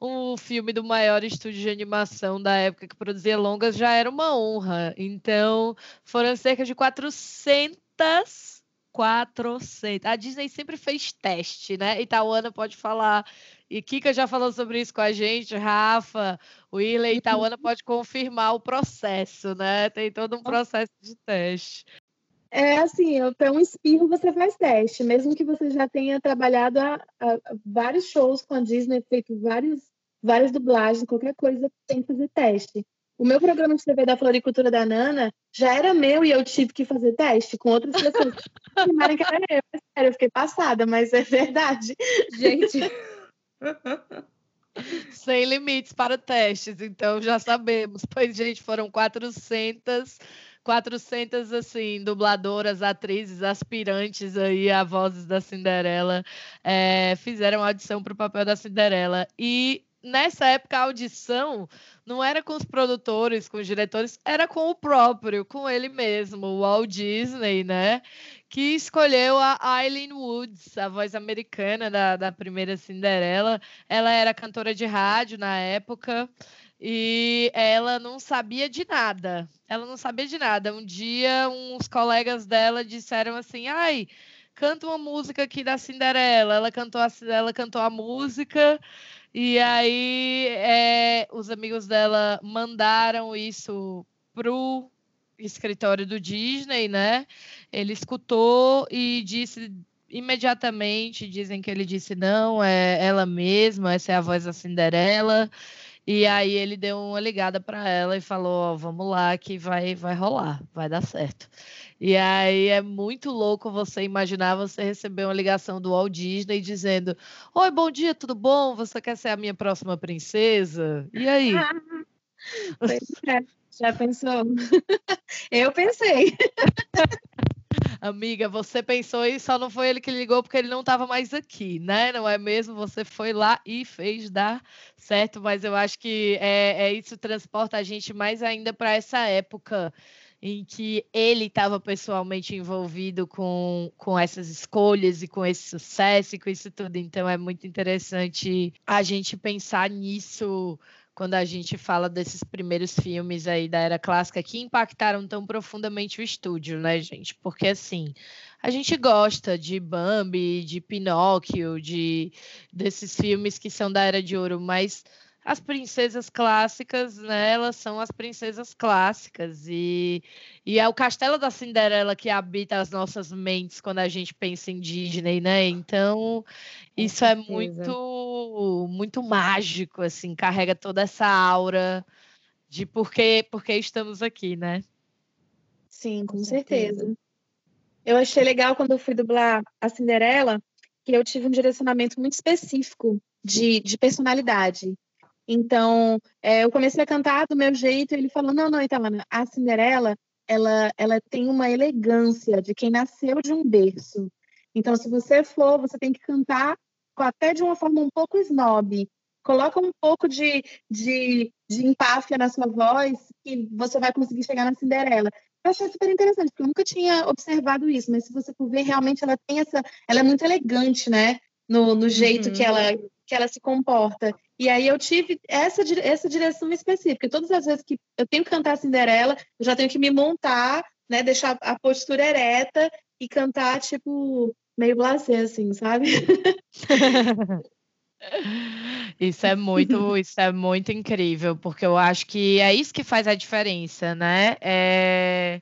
um filme do maior estúdio de animação da época que produzia longas já era uma honra. Então, foram cerca de 400 400. A Disney sempre fez teste, né? E Tauana pode falar. E Kika já falou sobre isso com a gente, Rafa, Willen e Tauana pode confirmar o processo, né? Tem todo um processo de teste. É assim, para um espirro você faz teste, mesmo que você já tenha trabalhado a, a, a vários shows com a Disney, feito vários, várias dublagens, qualquer coisa tem que fazer teste. O meu programa de TV da Floricultura da Nana já era meu e eu tive que fazer teste com outras pessoas que que era eu. Sério, eu fiquei passada, mas é verdade. Gente. Sem limites para testes, então já sabemos. Pois, gente, foram 400 400 assim dubladoras, atrizes, aspirantes aí a vozes da Cinderela é, fizeram audição para o papel da Cinderela e nessa época a audição não era com os produtores, com os diretores, era com o próprio, com ele mesmo, o Walt Disney, né? Que escolheu a Eileen Woods, a voz americana da, da primeira Cinderela. Ela era cantora de rádio na época e ela não sabia de nada. Ela não sabia de nada. Um dia, uns colegas dela disseram assim: ai canta uma música aqui da Cinderela. Ela cantou a, ela cantou a música e aí é, os amigos dela mandaram isso pro escritório do Disney, né? Ele escutou e disse imediatamente, dizem que ele disse não, é ela mesma, essa é a voz da Cinderela. E aí ele deu uma ligada para ela e falou: oh, "Vamos lá que vai vai rolar, vai dar certo". E aí é muito louco você imaginar você receber uma ligação do Walt Disney dizendo: Oi, bom dia, tudo bom? Você quer ser a minha próxima princesa? E aí? É, já pensou? Eu pensei. Amiga, você pensou e só não foi ele que ligou porque ele não estava mais aqui, né? Não é mesmo? Você foi lá e fez dar certo, mas eu acho que é, é isso transporta a gente mais ainda para essa época em que ele estava pessoalmente envolvido com, com essas escolhas e com esse sucesso e com isso tudo. Então é muito interessante a gente pensar nisso quando a gente fala desses primeiros filmes aí da era clássica que impactaram tão profundamente o estúdio, né, gente? Porque assim, a gente gosta de Bambi, de Pinóquio, de desses filmes que são da era de ouro, mas as princesas clássicas, né, elas são as princesas clássicas e, e é o castelo da Cinderela que habita as nossas mentes quando a gente pensa em Disney, né? Então, isso é muito muito mágico assim, carrega toda essa aura de por que, por que estamos aqui, né? Sim, com, com certeza. certeza. Eu achei legal quando eu fui dublar a Cinderela, que eu tive um direcionamento muito específico de, de personalidade. Então, é, eu comecei a cantar do meu jeito, e ele falou: não, não, Itamana, a Cinderela, ela, ela tem uma elegância de quem nasceu de um berço. Então, se você for, você tem que cantar até de uma forma um pouco snob. Coloca um pouco de, de, de empáfia na sua voz e você vai conseguir chegar na Cinderela. Eu achei super interessante, porque eu nunca tinha observado isso, mas se você for ver, realmente ela tem essa. Ela é muito elegante, né? No, no jeito uhum. que, ela, que ela se comporta. E aí eu tive essa, essa direção específica. Todas as vezes que eu tenho que cantar Cinderela, eu já tenho que me montar, né? Deixar a postura ereta e cantar, tipo, meio blasé, assim, sabe? Isso é muito, isso é muito incrível, porque eu acho que é isso que faz a diferença, né? É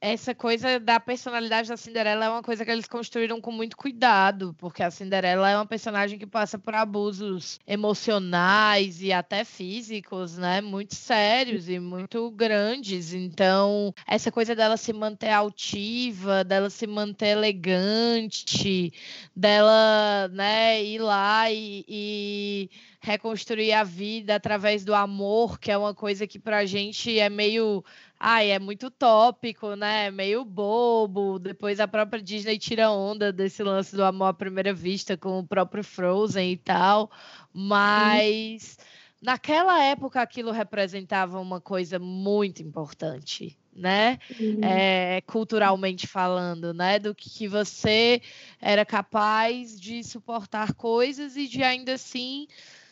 essa coisa da personalidade da Cinderela é uma coisa que eles construíram com muito cuidado, porque a Cinderela é uma personagem que passa por abusos emocionais e até físicos, né? Muito sérios e muito grandes. Então, essa coisa dela se manter altiva, dela se manter elegante, dela, né, ir lá e, e reconstruir a vida através do amor, que é uma coisa que pra gente é meio ai, é muito tópico, né? Meio bobo. Depois a própria Disney tira onda desse lance do amor à primeira vista com o próprio Frozen e tal. Mas uhum. naquela época aquilo representava uma coisa muito importante. Né? Uhum. É, culturalmente falando, né? Do que você era capaz de suportar coisas e de ainda assim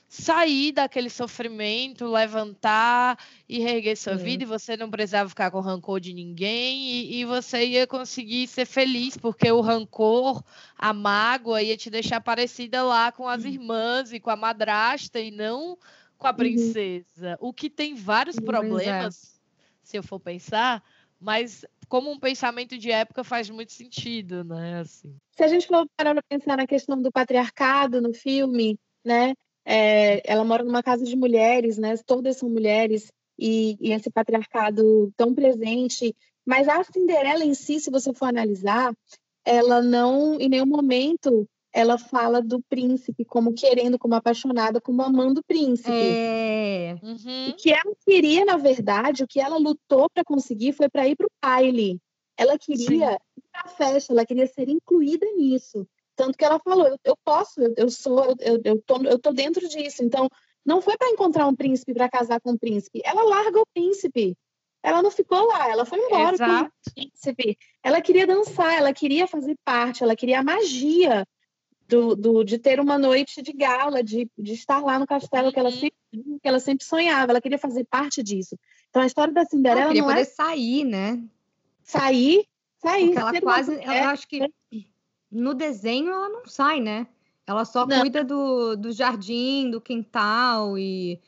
sair daquele sofrimento, levantar e reerguer sua vida, e você não precisava ficar com rancor de ninguém, e, e, você ia conseguir ser feliz, porque o rancor, a mágoa, ia te deixar parecida lá com as irmãs e com a madrasta, e não com a uhum. princesa. Uhum. O que tem vários problemas, se eu for pensar, mas como um pensamento de época faz muito sentido, né? Assim. Se a gente for parar para pensar na questão do patriarcado no filme, né? É, ela mora numa casa de mulheres, né? Todas são mulheres e, e, esse patriarcado tão presente. Mas a Cinderela em si, se você for analisar, ela não, em nenhum momento, ela fala do príncipe como querendo, como apaixonada, como amando o príncipe. É. Uhum. O que ela queria, na verdade, o que ela lutou para conseguir foi para ir para o baile. Ela queria Sim. ir para a festa, ela queria ser incluída nisso. Tanto que ela falou, eu, eu posso, eu, eu sou, eu, eu, tô, eu tô dentro disso. Então, não foi para encontrar um príncipe para casar com um príncipe. Ela larga o príncipe. Ela não ficou lá, ela foi embora Exato. com o príncipe. Ela queria dançar, ela queria fazer parte, ela queria a magia do, do, de ter uma noite de gala, de, de estar lá no castelo que ela, uhum. sempre, que ela sempre sonhava, ela queria fazer parte disso. Então a história da Cinderela ela queria não poder é... sair, né? Sair, sair. Porque ela quase, eu acho que no desenho ela não sai, né? Ela só não. cuida do, do jardim, do quintal e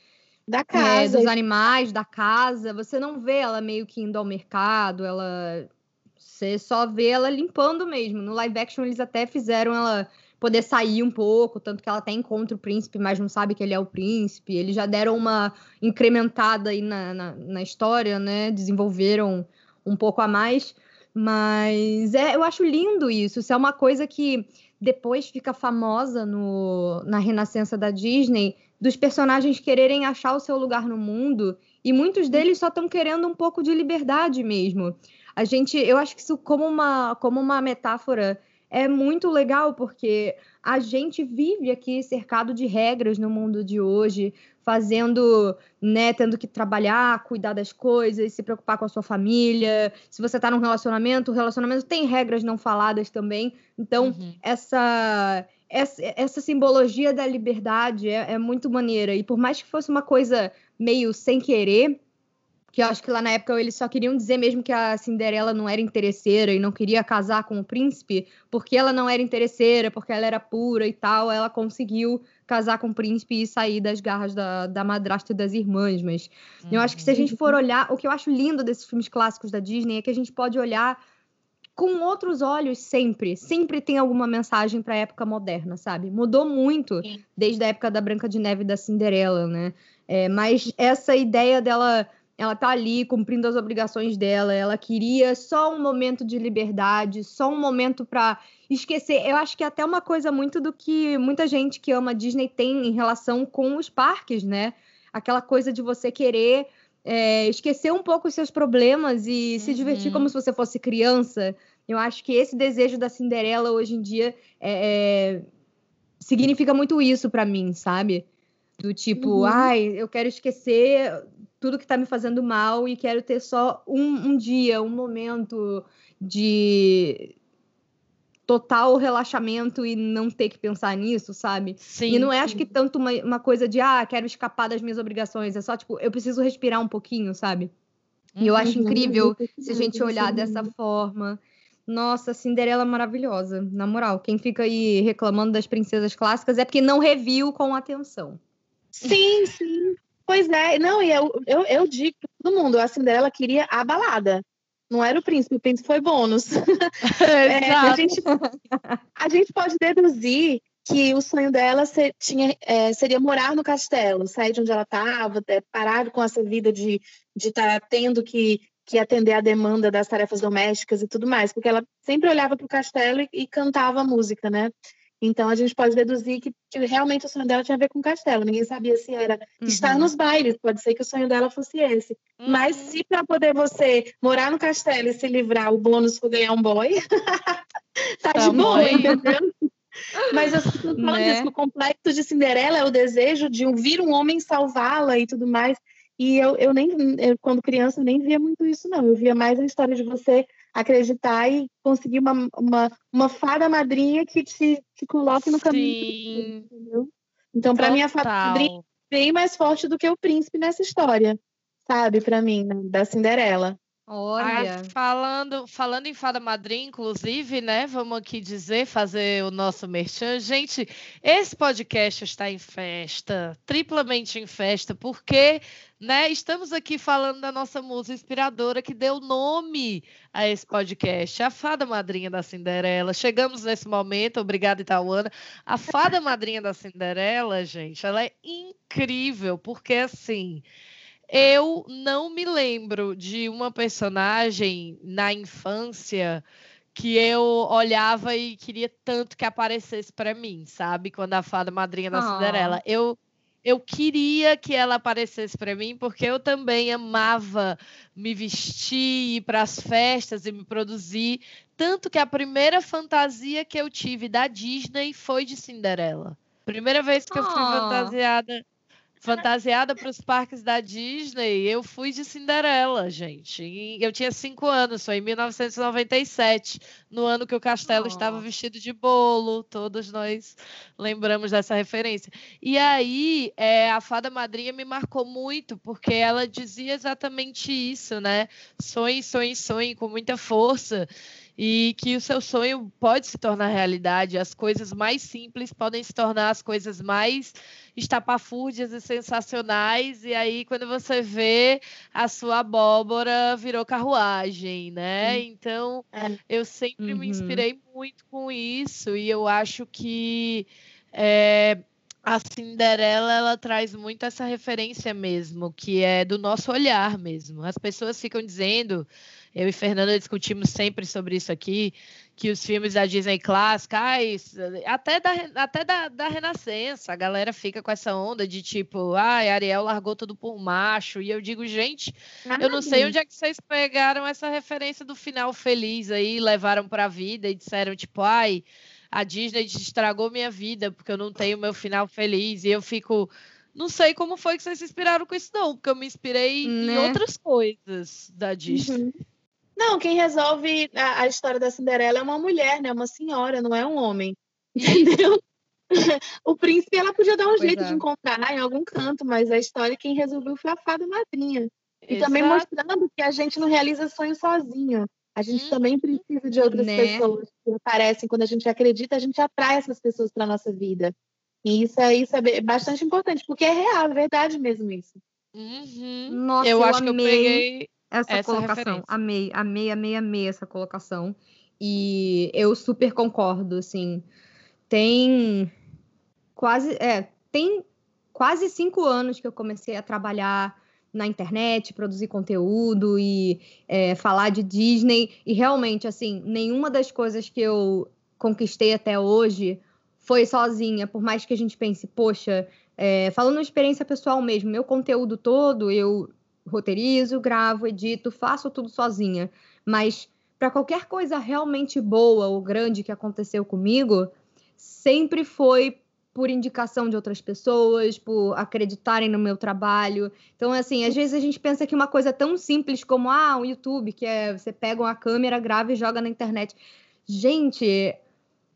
da é, casa, é, dos animais, da casa. Você não vê ela meio que indo ao mercado, ela você só vê ela limpando mesmo. No live action eles até fizeram ela poder sair um pouco, tanto que ela até encontra o príncipe, mas não sabe que ele é o príncipe. Eles já deram uma incrementada aí na, na, na história, né? Desenvolveram um pouco a mais. Mas é, eu acho lindo isso. Isso é uma coisa que depois fica famosa no, na renascença da Disney, dos personagens quererem achar o seu lugar no mundo, e muitos deles só estão querendo um pouco de liberdade mesmo. A gente, eu acho que isso como uma, como uma metáfora é muito legal, porque a gente vive aqui cercado de regras no mundo de hoje, fazendo, né, tendo que trabalhar, cuidar das coisas, se preocupar com a sua família. Se você está num relacionamento, o relacionamento tem regras não faladas também. Então, uhum. essa, essa, essa simbologia da liberdade é, é muito maneira. E por mais que fosse uma coisa meio sem querer, que eu acho que lá na época eles só queriam dizer mesmo que a Cinderela não era interesseira e não queria casar com o príncipe, porque ela não era interesseira, porque ela era pura e tal, ela conseguiu casar com o príncipe e sair das garras da, da madrasta e das irmãs. Mas uhum. eu acho que se a gente for olhar, o que eu acho lindo desses filmes clássicos da Disney é que a gente pode olhar com outros olhos sempre. Sempre tem alguma mensagem para a época moderna, sabe? Mudou muito Sim. desde a época da Branca de Neve e da Cinderela, né? É, mas essa ideia dela ela tá ali cumprindo as obrigações dela, ela queria só um momento de liberdade, só um momento para esquecer. Eu acho que é até uma coisa muito do que muita gente que ama Disney tem em relação com os parques, né? Aquela coisa de você querer é, esquecer um pouco os seus problemas e uhum. se divertir como uhum. se você fosse criança. Eu acho que esse desejo da Cinderela hoje em dia é, é, significa muito isso para mim, sabe? Do tipo, uhum. ai, eu quero esquecer tudo que tá me fazendo mal e quero ter só um, um dia, um momento de total relaxamento e não ter que pensar nisso, sabe? Sim. E não é, acho que, tanto uma, uma coisa de, ah, quero escapar das minhas obrigações. É só, tipo, eu preciso respirar um pouquinho, sabe? E eu acho Uhum. incrível se a gente olhar Sim. dessa forma. Nossa, Cinderela é maravilhosa. Na moral, quem fica aí reclamando das princesas clássicas é porque não reviu com atenção. Sim, sim. Pois é. Não, e eu, eu, eu digo pra todo mundo, a Cinderela queria a balada. Não era o príncipe, o príncipe foi bônus. É, a, gente, a gente pode deduzir que o sonho dela ser- tinha, é, seria morar no castelo, sair de onde ela estava, parar com essa vida de estar tendo que, que atender a demanda das tarefas domésticas e tudo mais, porque ela sempre olhava para o castelo e, e cantava música, né? Então a gente pode deduzir que, realmente o sonho dela tinha a ver com o castelo. Ninguém sabia se era estar Uhum. nos bailes, pode ser que o sonho dela fosse esse. Mas Uhum. se para poder você morar no castelo e se livrar, o bônus for ganhar um boy, tá de boa, entendeu? Mas eu Né? isso, o complexo de Cinderela é o desejo de vir um homem salvá-la e tudo mais. E eu, eu nem, eu, quando criança, nem via muito isso, não. Eu via mais a história de você acreditar e conseguir uma, uma, uma fada madrinha que te, te coloque no caminho. Sim. Entendeu? Então, para mim, a fada madrinha é bem mais forte do que o príncipe nessa história, sabe? Para mim, né? da Cinderela. Olha, Ai, falando, falando em fada madrinha, inclusive, né? Vamos aqui dizer, fazer o nosso merchan. Gente, esse podcast está em festa, triplamente em festa, porque, né? Estamos aqui falando da nossa musa inspiradora que deu nome a esse podcast, a fada madrinha da Cinderela. Chegamos nesse momento, obrigada, Itauana. A fada madrinha da Cinderela, gente, ela é incrível, porque assim. Eu não me lembro de uma personagem na infância que eu olhava e queria tanto que aparecesse para mim, sabe? Quando a fada madrinha da Ah. Cinderela. Eu eu queria que ela aparecesse para mim porque eu também amava me vestir, ir para as festas e me produzir, tanto que a primeira fantasia que eu tive da Disney foi de Cinderela. Primeira vez que eu fui Ah. fantasiada fantasiada para os parques da Disney, eu fui de Cinderela, gente. E eu tinha cinco anos, foi em 1997, no ano que o castelo estava Oh. vestido de bolo. Todos nós lembramos dessa referência. E aí, é, a fada madrinha me marcou muito, porque ela dizia exatamente isso, né? Sonhe, sonhe, sonhe com muita força. E que o seu sonho pode se tornar realidade. As coisas mais simples podem se tornar as coisas mais estapafúrdias e sensacionais. E aí, quando você vê, a sua abóbora virou carruagem, né? Então, É. eu sempre Uhum. me inspirei muito com isso. E eu acho que é, a Cinderela ela traz muito essa referência mesmo, que é do nosso olhar mesmo. As pessoas ficam dizendo, eu e Fernanda discutimos sempre sobre isso aqui, que os filmes da Disney clássica, ai, até, da, até da, da Renascença, a galera fica com essa onda de tipo, ai, Ariel largou tudo por macho. E eu digo, gente, eu não sei onde é que vocês pegaram essa referência do final feliz aí, levaram pra vida e disseram, tipo, ai, a Disney estragou minha vida porque eu não tenho meu final feliz. E eu fico. Não sei como foi que vocês se inspiraram com isso, não, porque eu me inspirei em Né? outras coisas da Disney. Uhum. Não, quem resolve a, a história da Cinderela é uma mulher, né? Uma senhora, não é um homem. Entendeu? o príncipe ela podia dar um Pois jeito é. de encontrar em algum canto, mas a história quem resolveu foi a fada madrinha. E também mostrando que a gente não realiza sonho sozinho. A gente Uhum. também precisa de outras Né? pessoas que aparecem. Quando a gente acredita, a gente atrai essas pessoas para nossa vida. E isso é, isso é be- bastante importante, porque é real, é verdade mesmo isso. Uhum. Nossa, eu eu acho que eu amei. peguei. Essa, essa colocação. referência. Amei, amei, amei, amei essa colocação. E eu super concordo, assim. Tem quase, é, tem quase cinco anos que eu comecei a trabalhar na internet, produzir conteúdo e é, falar de Disney. E realmente, assim, nenhuma das coisas que eu conquistei até hoje foi sozinha. Por mais que a gente pense, poxa, é, falando experiência pessoal mesmo, meu conteúdo todo eu roteirizo, gravo, edito, faço tudo sozinha. Mas para qualquer coisa realmente boa ou grande que aconteceu comigo, sempre foi por indicação de outras pessoas, por acreditarem no meu trabalho. Então, assim, às vezes a gente pensa que uma coisa tão simples como ah, o YouTube, que é você pega uma câmera, grava e joga na internet. Gente,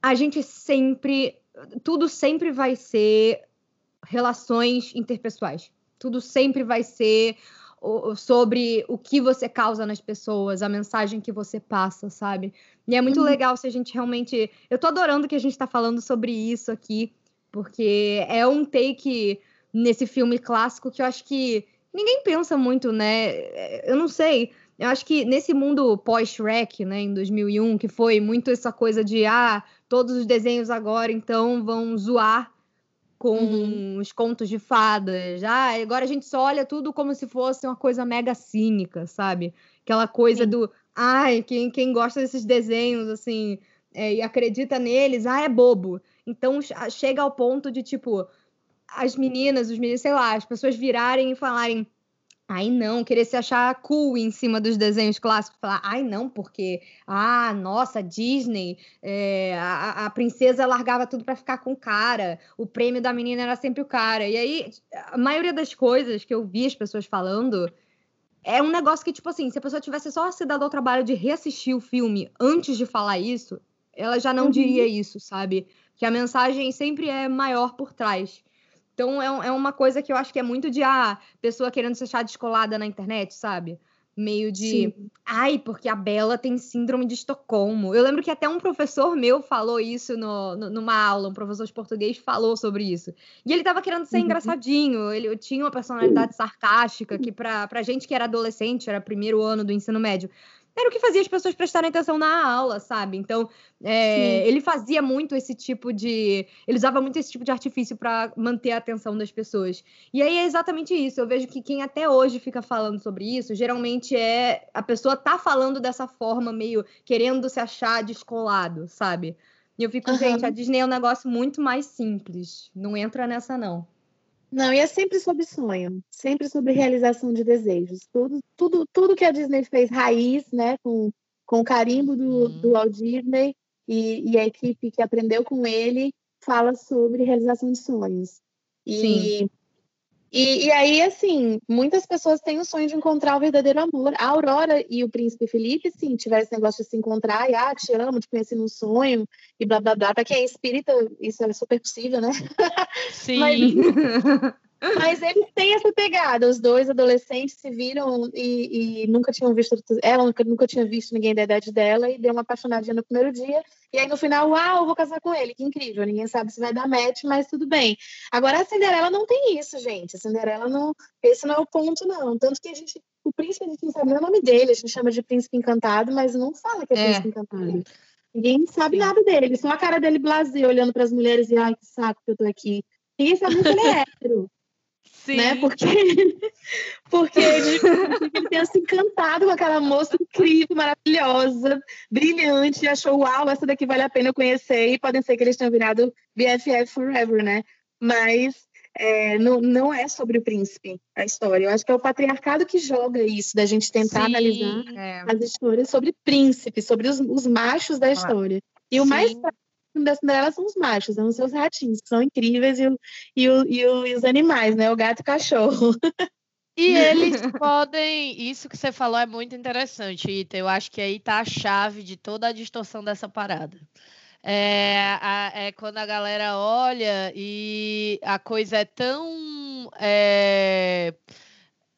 a gente sempre, tudo sempre vai ser relações interpessoais. Tudo sempre vai ser sobre o que você causa nas pessoas, a mensagem que você passa, sabe? E é muito uhum. legal se a gente realmente. Eu tô adorando que a gente tá falando sobre isso aqui, porque é um take nesse filme clássico que eu acho que ninguém pensa muito, né? Eu não sei. Eu acho que nesse mundo pós-Shrek, né, em 2001, que foi muito essa coisa de ah, todos os desenhos agora então vão zoar com uhum. os contos de fadas. Ah, agora a gente só olha tudo como se fosse uma coisa mega cínica, sabe? Aquela coisa Sim. do, ai, quem, quem gosta desses desenhos, assim, é, e acredita neles, ah, é bobo. Então chega ao ponto de, tipo, as meninas, os meninos, sei lá, as pessoas virarem e falarem, Ai, não, querer se achar cool em cima dos desenhos clássicos. Falar, ai, não, porque, ah, nossa, Disney, é, a, a, princesa largava tudo para ficar com o cara, o prêmio da menina era sempre o cara. E aí, a maioria das coisas que eu vi as pessoas falando é um negócio que, tipo assim, se a pessoa tivesse só se dado ao trabalho de reassistir o filme antes de falar isso, ela já não uhum. diria isso, sabe? Que a mensagem sempre é maior por trás. Então é, é uma coisa que eu acho que é muito de a ah, pessoa querendo se achar descolada na internet, sabe? Meio de, Sim. ai, porque a Bela tem síndrome de Estocolmo. Eu lembro que até um professor meu falou isso no, no, numa aula, um professor de português falou sobre isso. E ele tava querendo ser uhum. engraçadinho, ele tinha uma personalidade sarcástica, que pra, pra gente que era adolescente, era primeiro ano do ensino médio, era o que fazia as pessoas prestarem atenção na aula, sabe? Então, é, ele fazia muito esse tipo de. Ele usava muito esse tipo de artifício para manter a atenção das pessoas. E aí é exatamente isso. Eu vejo que quem até hoje fica falando sobre isso, geralmente é. A pessoa tá falando dessa forma, meio querendo se achar descolado, sabe? E eu fico, uhum. gente, a Disney é um negócio muito mais simples. Não entra nessa, não. Não, e é sempre sobre sonho, sempre sobre realização de desejos. Tudo, tudo, tudo que a Disney fez raiz, né, com, com o carimbo do, uhum. do Walt Disney e, e, a equipe que aprendeu com ele, fala sobre realização de sonhos. E Sim. E, e, aí, assim, muitas pessoas têm o sonho de encontrar o verdadeiro amor. A Aurora e o príncipe Felipe, sim, tiveram esse negócio de se encontrar e, ah, te amo, te conheci num sonho, e blá blá blá. Para quem é espírita, isso é super possível, né? Sim. Mas, mas eles têm essa pegada. Os dois adolescentes se viram e, e, nunca tinham visto. Ela nunca, nunca tinha visto ninguém da idade dela e deu uma apaixonadinha no primeiro dia. E aí no final, uau, eu vou casar com ele. Que incrível. Ninguém sabe se vai dar match, mas tudo bem. Agora a Cinderela não tem isso, gente. A Cinderela não. Esse não é o ponto, não. Tanto que a gente. O príncipe, a gente não sabe nem o nome dele. A gente chama de príncipe encantado, mas não fala que é, é. príncipe encantado. Ninguém sabe nada dele. Só a cara dele blasé, olhando para as mulheres e, ai, que saco que eu tô aqui. Ninguém sabe que ele é hétero. Sim. Né? Porque, porque ele, ele tenha se encantado com aquela moça incrível, maravilhosa, brilhante, e achou, uau, essa daqui vale a pena eu conhecer, e podem ser que eles tenham virado BFF forever, né? Mas é, não, não é sobre o príncipe a história. Eu acho que é o patriarcado que joga isso, da gente tentar Sim, analisar é. as histórias sobre príncipe, sobre os, os machos da história. E o Sim. mais das Cinderela são os machos, são os seus ratinhos, que são incríveis, e, o, e, o, e, o, e os animais, né? O gato e o cachorro. E eles podem. Isso que você falou é muito interessante, Ita. Eu acho que aí tá a chave de toda a distorção dessa parada. É, a, é quando a galera olha e a coisa é tão. É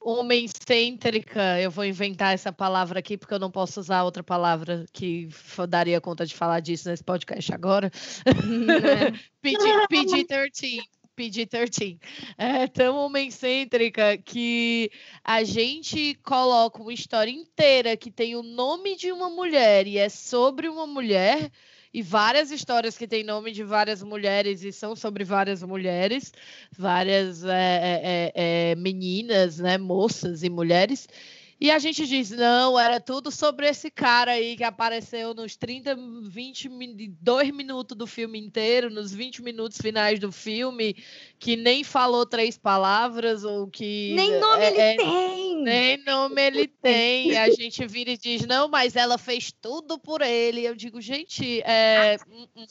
homem-cêntrica, eu vou inventar essa palavra aqui porque eu não posso usar outra palavra que daria conta de falar disso nesse podcast agora. PG-13. PG-13. É tão homem-cêntrica que a gente coloca uma história inteira que tem o nome de uma mulher e é sobre uma mulher e várias histórias que têm nome de várias mulheres e são sobre várias mulheres, várias é, é, é, meninas, né, moças e mulheres. E a gente diz, não, era tudo sobre esse cara aí que apareceu nos 30, 22 minutos do filme inteiro, nos 20 minutos finais do filme, que nem falou três palavras, ou que. Nem nome é, ele é, tem! Nem nome ele tem. E a gente vira e diz, não, mas ela fez tudo por ele. Eu digo, gente, é.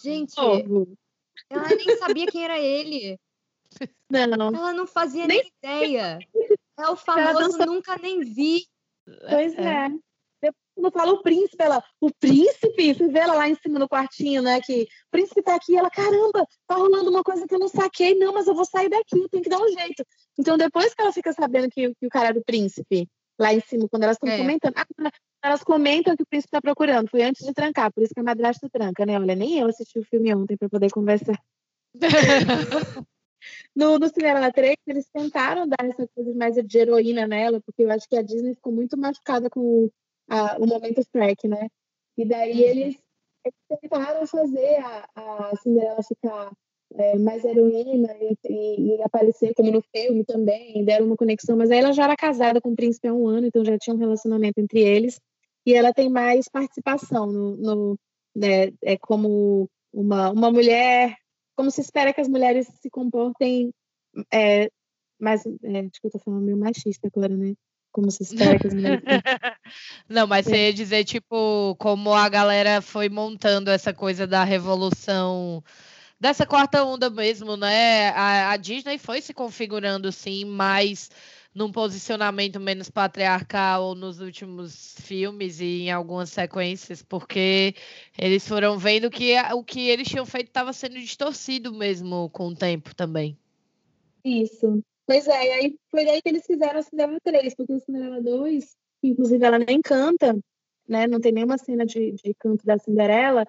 Gente. Oh Ela nem sabia quem era ele. Não. Ela não fazia nem, nem ideia. É o famoso nunca nem vi. Pois é. é. Quando fala o príncipe, ela, o príncipe, você vê ela lá em cima no quartinho, né? Que o príncipe tá aqui, ela, caramba, tá rolando uma coisa que eu não saquei, não, mas eu vou sair daqui, tem que dar um jeito. Então, depois que ela fica sabendo que, que o cara é do príncipe, lá em cima, quando elas estão é. comentando, ah, elas comentam que o príncipe está procurando, foi antes de trancar, por isso que a madrasta tranca, né? Olha, nem eu assisti o filme ontem para poder conversar. no, no Cinderela 3, eles tentaram dar essa coisa mais de heroína nela, porque eu acho que a Disney ficou muito machucada com a, o momento Shrek, né? E daí uhum. eles, eles tentaram fazer a, a Cinderela ficar é, mais heroína e, e, e, aparecer como no filme também, deram uma conexão, mas aí ela já era casada com o príncipe há um ano, então já tinha um relacionamento entre eles, e ela tem mais participação no, no né, é como uma, uma mulher, como se espera que as mulheres se comportem é, mais, é, acho que eu tô falando meio machista agora, né? Como se espera que as mulheres. Não, mas você ia dizer, tipo, como a galera foi montando essa coisa da revolução dessa quarta onda mesmo, né? A, a, Disney foi se configurando, sim, mais num posicionamento menos patriarcal nos últimos filmes e em algumas sequências, porque eles foram vendo que o que eles tinham feito estava sendo distorcido mesmo com o tempo também. Isso. Pois é, e aí foi que eles fizeram a Cinderela 3, porque o Cinderela 2, inclusive ela nem canta, né? Não tem nenhuma cena de, de canto da Cinderela,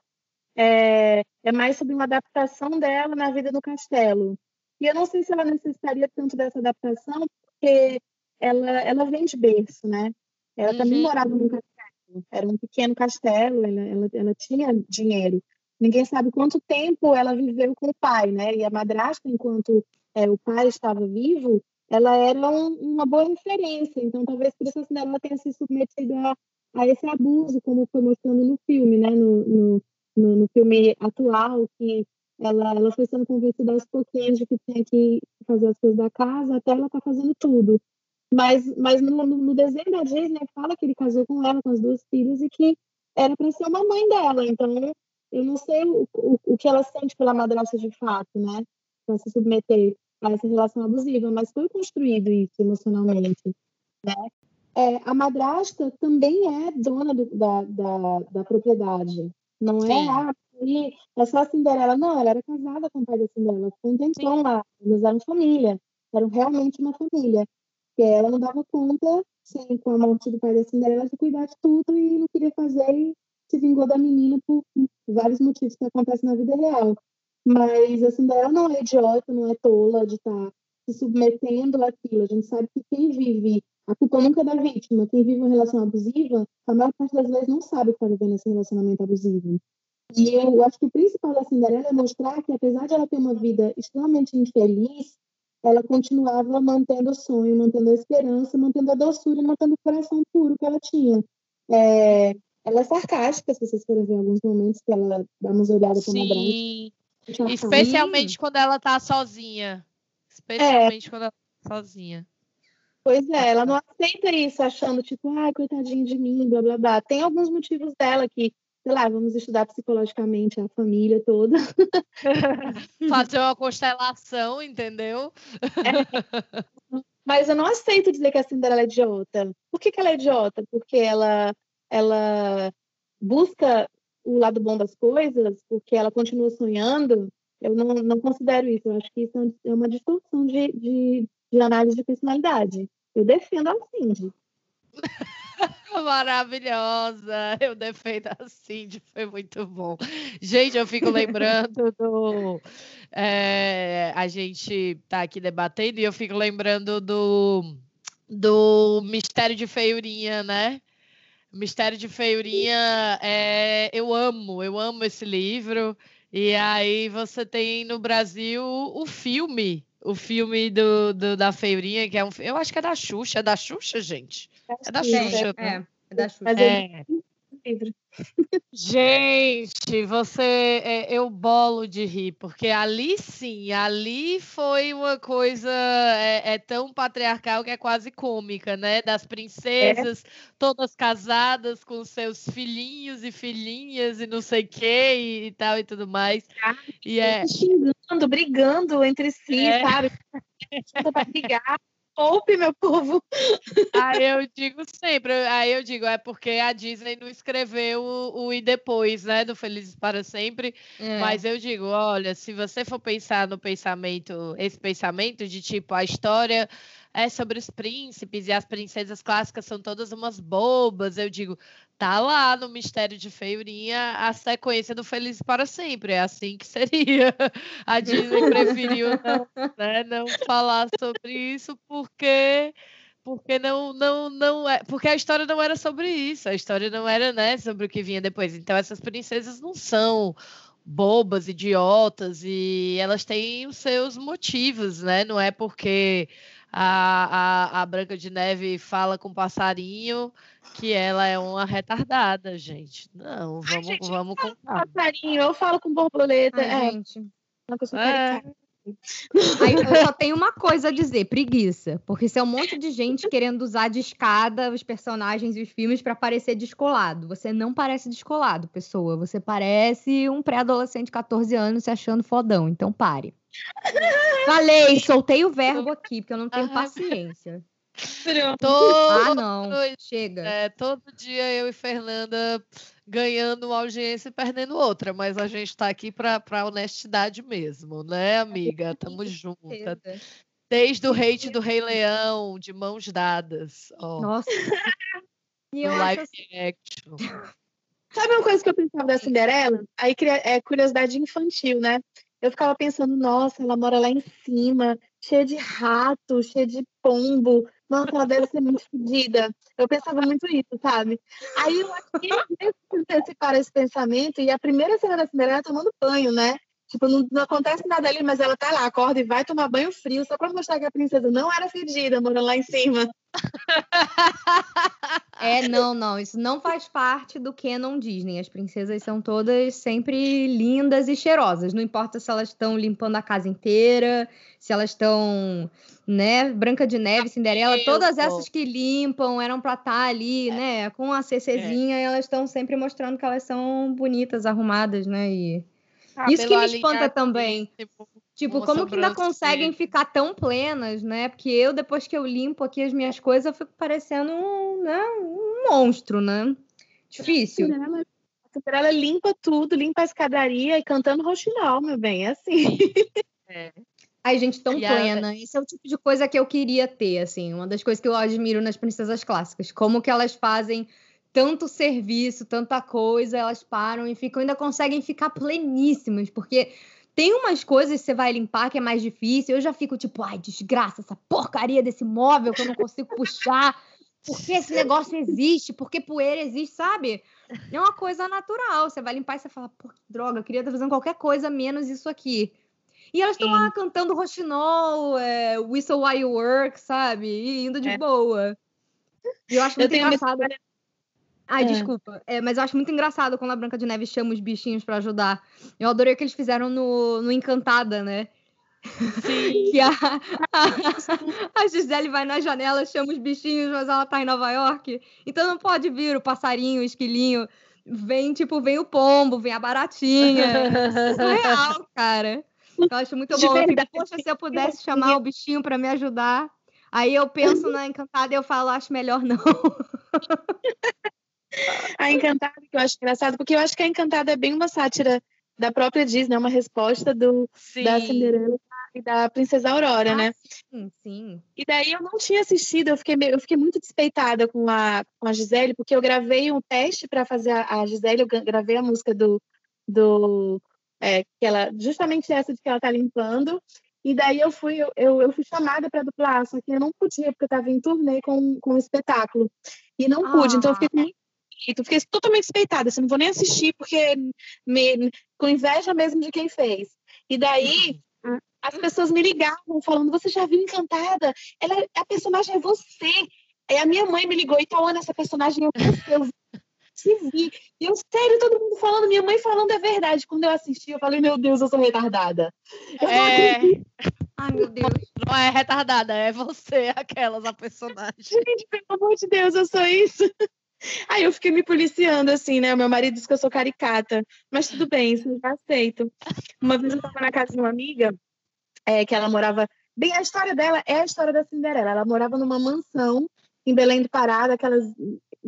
é, é mais sobre uma adaptação dela na vida no castelo. E eu não sei se ela necessitaria tanto dessa adaptação, porque ela, ela vem de berço, né? Ela uhum. também morava num castelo. Era um pequeno castelo, ela, ela, ela tinha dinheiro. Ninguém sabe quanto tempo ela viveu com o pai, né? E a madrasta, enquanto é, o pai estava vivo, ela era um, uma boa referência. Então, talvez por isso assim, ela tenha se submetido a, a esse abuso, como foi mostrando no filme, né? No, no, no, no filme atual, que ela, ela foi sendo convencida aos pouquinhos de que tinha que fazer as coisas da casa, até ela tá fazendo tudo. Mas, mas no, no, desenho da Disney fala que ele casou com ela, com as duas filhas, e que era para ser uma mãe dela. Então, eu não sei o, o, o que ela sente pela madrasta de fato, né? Para se submeter a essa relação abusiva, mas foi construído isso emocionalmente, né? É, a madrasta também é dona do, da, da, da propriedade. Não é, Sim. é, ah, e é só a Cinderela. Não, ela era casada com o pai da Cinderela. Foi um tempão lá. Eles eram família. Eram realmente uma família. Que ela não dava conta, sim, com a morte do pai da Cinderela, de cuidar de tudo e não queria fazer e se vingou da menina por vários motivos que acontecem na vida real. Mas a Cinderela não é idiota, não é tola de estar tá se submetendo àquilo. A gente sabe que quem vive a culpa nunca é da vítima. Quem vive uma relação abusiva, a maior parte das vezes não sabe que está vivendo esse relacionamento abusivo. E eu acho que o principal da Cinderela é mostrar que, apesar de ela ter uma vida extremamente infeliz, ela continuava mantendo o sonho, mantendo a esperança, mantendo a doçura, mantendo o coração puro que ela tinha. É, ela é sarcástica, se vocês forem ver em alguns momentos que ela dá umas olhadas para uma Sim, especialmente quando ela tá sozinha. Especialmente é. quando ela tá sozinha. Pois é, ela não aceita isso, achando, tipo, ai, coitadinho de mim, blá, blá, blá. Tem alguns motivos dela que, sei lá, vamos estudar psicologicamente a família toda. Fazer uma constelação, entendeu? É. Mas eu não aceito dizer que a Cinderela é idiota. Por que, que ela é idiota? Porque ela, ela busca o lado bom das coisas, porque ela continua sonhando. Eu não, não considero isso. Eu acho que isso é uma distorção de, de, de análise de personalidade. Eu defendo a Cindy. Maravilhosa! Eu defendo a Cindy, foi muito bom. Gente, eu fico lembrando do. É, a gente tá aqui debatendo e eu fico lembrando do, do Mistério de Feiurinha, né? Mistério de Feiurinha, é, eu amo, eu amo esse livro. E aí você tem no Brasil o filme o filme do, do, da Feirinha, que é um Eu acho que é da Xuxa. É da Xuxa, gente? É da Xuxa. É, é, é da Xuxa. É. Gente, você, é, eu bolo de rir, porque ali sim, ali foi uma coisa é, é tão patriarcal que é quase cômica, né? Das princesas é. todas casadas com seus filhinhos e filhinhas e não sei o que e, e, tal e tudo mais. Ah, e é xingando, brigando entre si, é. sabe? para brigar poupe, meu povo. Aí eu digo sempre, aí eu digo, é porque a Disney não escreveu o, o e depois, né, do Felizes para Sempre, é. mas eu digo, olha, se você for pensar no pensamento, esse pensamento de tipo, a história é sobre os príncipes e as princesas clássicas são todas umas bobas. Eu digo, tá lá no Mistério de Feiurinha a sequência do Feliz para Sempre. É assim que seria. A Disney preferiu não, né, não falar sobre isso porque porque não não não é porque a história não era sobre isso a história não era né sobre o que vinha depois então essas princesas não são bobas idiotas e elas têm os seus motivos né não é porque a, a, a Branca de Neve fala com o passarinho que ela é uma retardada, gente. Não, vamos, Ai, gente, vamos com passarinho, eu falo com borboleta. Ai, é, gente. Coisa é. Aí eu só tenho uma coisa a dizer, preguiça. Porque se é um monte de gente querendo usar de escada os personagens e os filmes para parecer descolado. Você não parece descolado, pessoa. Você parece um pré-adolescente de 14 anos se achando fodão. Então pare. Falei, soltei o verbo aqui, porque eu não tenho paciência. Todo, ah, não. Chega. É, todo dia eu e Fernanda ganhando uma audiência e perdendo outra, mas a gente está aqui para honestidade mesmo, né, amiga? Tamo junta. Desde o hate do Rei Leão, de mãos dadas. Ó. Nossa. E live assim... action. Sabe uma coisa que eu pensava da Cinderela? Aí é curiosidade infantil, né? Eu ficava pensando, nossa, ela mora lá em cima, cheia de rato, cheia de pombo. Nossa, ela deve ser muito fedida. Eu pensava muito isso, sabe? Aí eu aqui antecipar esse pensamento e a primeira cena da Cinderela é tomando banho, né? Tipo, não, não, acontece nada ali, mas ela tá lá, acorda e vai tomar banho frio só pra mostrar que a princesa não era fedida, morando lá em cima. É, não, não, isso não faz parte do canon Disney. As princesas são todas sempre lindas e cheirosas. Não importa se elas estão limpando a casa inteira, se elas estão, né, Branca de Neve, Cinderela, todas essas que limpam eram pra estar tá ali, é. né, com a CCzinha, é. elas estão sempre mostrando que elas são bonitas, arrumadas, né, e ah, Isso que me espanta também. Tipo, tipo como que ainda conseguem ficar tão plenas, né? Porque eu, depois que eu limpo aqui as minhas coisas, eu fico parecendo um, né? um monstro, né? Difícil. A Cinderela limpa tudo, limpa a escadaria e cantando roxinol, meu bem, é assim. É. Ai, gente, tão e plena. Esse é o tipo de coisa que eu queria ter, assim. Uma das coisas que eu admiro nas princesas clássicas. Como que elas fazem tanto serviço, tanta coisa, elas param e ficam, ainda conseguem ficar pleníssimas, porque tem umas coisas que você vai limpar que é mais difícil. Eu já fico tipo, ai, desgraça, essa porcaria desse móvel que eu não consigo puxar. Por que esse negócio existe? Por que poeira existe, sabe? É uma coisa natural. Você vai limpar e você fala, pô, droga, eu queria estar fazendo qualquer coisa menos isso aqui. E elas estão lá cantando roxinol, é, Whistle While You Work, sabe? E indo de é. boa. E eu acho muito eu engraçado. Uma Ai, é. desculpa. É, mas eu acho muito engraçado quando a Branca de Neve chama os bichinhos para ajudar. Eu adorei o que eles fizeram no, no Encantada, né? Sim. que a, a, a, Gisele vai na janela, chama os bichinhos, mas ela tá em Nova York. Então não pode vir o passarinho, o esquilinho. Vem, tipo, vem o pombo, vem a baratinha. É real, cara. Eu acho muito bom. Eu fico, Poxa, se eu pudesse chamar o bichinho para me ajudar. Aí eu penso na Encantada e eu falo, acho melhor não. A Encantada, que eu acho engraçado, porque eu acho que a Encantada é bem uma sátira da própria Disney, é uma resposta do, da Cinderela e da Princesa Aurora, ah, né? Sim, sim. E daí eu não tinha assistido, eu fiquei, eu fiquei muito despeitada com a, com a Gisele, porque eu gravei um teste para fazer a, a Gisele, eu gravei a música do. do é, que ela, justamente essa de que ela tá limpando, e daí eu fui, eu, eu fui chamada para dublar, só que eu não podia, porque eu estava em turnê com, com o espetáculo. E não pude, ah. então eu fiquei muito tu fiquei totalmente despeitada, assim, não vou nem assistir porque me, com inveja mesmo de quem fez. E daí as pessoas me ligavam falando: "Você já viu Encantada? Ela, a personagem é você". Aí a minha mãe me ligou: "Itaúna, essa personagem é você". Eu vi. E eu, sério, todo mundo falando, minha mãe falando é verdade. Quando eu assisti, eu falei, meu Deus, eu sou retardada. Eu É, Ai, meu Deus. não é retardada, é você, aquelas, a personagem. Gente, pelo amor de Deus, eu sou isso. Aí eu fiquei me policiando, assim, né? O meu marido disse que eu sou caricata. Mas tudo bem, isso já aceito. Uma vez eu estava na casa de uma amiga, é, que ela morava. Bem, a história dela é a história da Cinderela. Ela morava numa mansão em Belém do Pará, daquelas.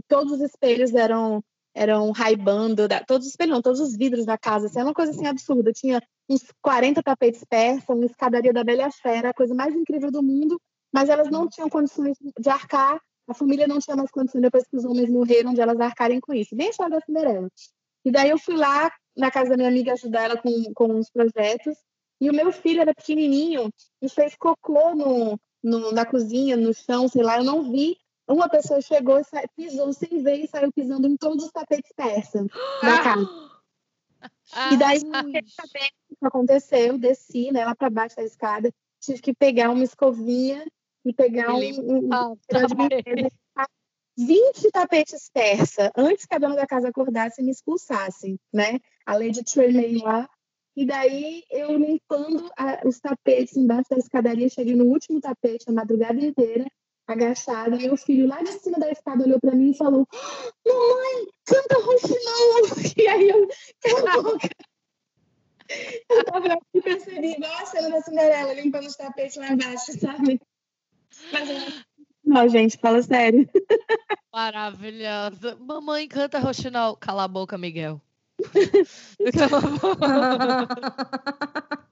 Todos os espelhos eram eram raibando, todos os espelhos, não, todos os vidros da casa, assim, era uma coisa assim absurda. Tinha uns 40 tapetes persas, uma escadaria da Bela Fera, a coisa mais incrível do mundo, mas elas não tinham condições de arcar, a família não tinha mais condições depois que os homens morreram de elas arcarem com isso. Bem a história da Cinderela. E daí eu fui lá na casa da minha amiga ajudar ela com, com uns projetos, e o meu filho era pequenininho e fez cocô no, no, na cozinha, no chão, sei lá, eu não vi. Uma pessoa chegou, sa- pisou sem ver e saiu pisando em todos os tapetes persas da casa. Ah, E daí, sabendo o que aconteceu, desci né, lá para baixo da escada, tive que pegar uma escovinha e pegar um, E um, ah, papel de tapete. limpeza, 20 tapetes persa, antes que a dona da casa acordasse e me expulsasse, né? A Lady Tremay lá. E daí, eu limpando a- os tapetes embaixo da escadaria, cheguei no último tapete a madrugada inteira, agachada. Meu filho lá de cima da escada olhou para mim e falou: Mamãe, canta Rouxinol! E aí eu, cala a boca. Eu tava aqui e percebi, igual a cena da Cinderela, limpando os tapetes lá embaixo, sabe? Não, gente, fala sério. Maravilhosa. Mamãe canta Roxinol. Cala a boca, Miguel.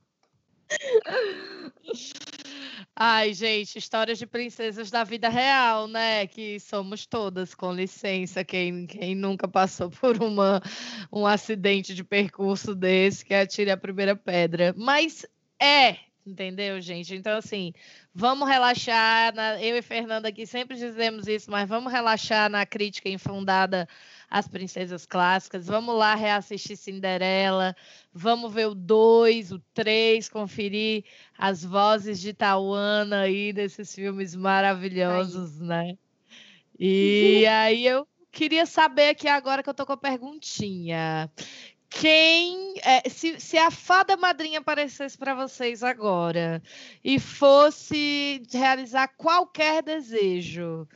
Ai, gente, histórias de princesas da vida real, né? Que somos todas, com licença. Quem, quem nunca passou por uma, um acidente de percurso desse, que atire a primeira pedra. Mas é, entendeu, gente? Então, assim, vamos relaxar. na- eu e Fernanda aqui sempre dizemos isso, mas vamos relaxar na crítica infundada às princesas clássicas. Vamos lá reassistir Cinderela. Vamos ver o 2, o 3, conferir as vozes de Tauana aí desses filmes maravilhosos, né? E aí eu queria saber aqui agora que eu tô com a perguntinha. Quem, é, se, se a fada madrinha aparecesse para vocês agora e fosse realizar qualquer desejo,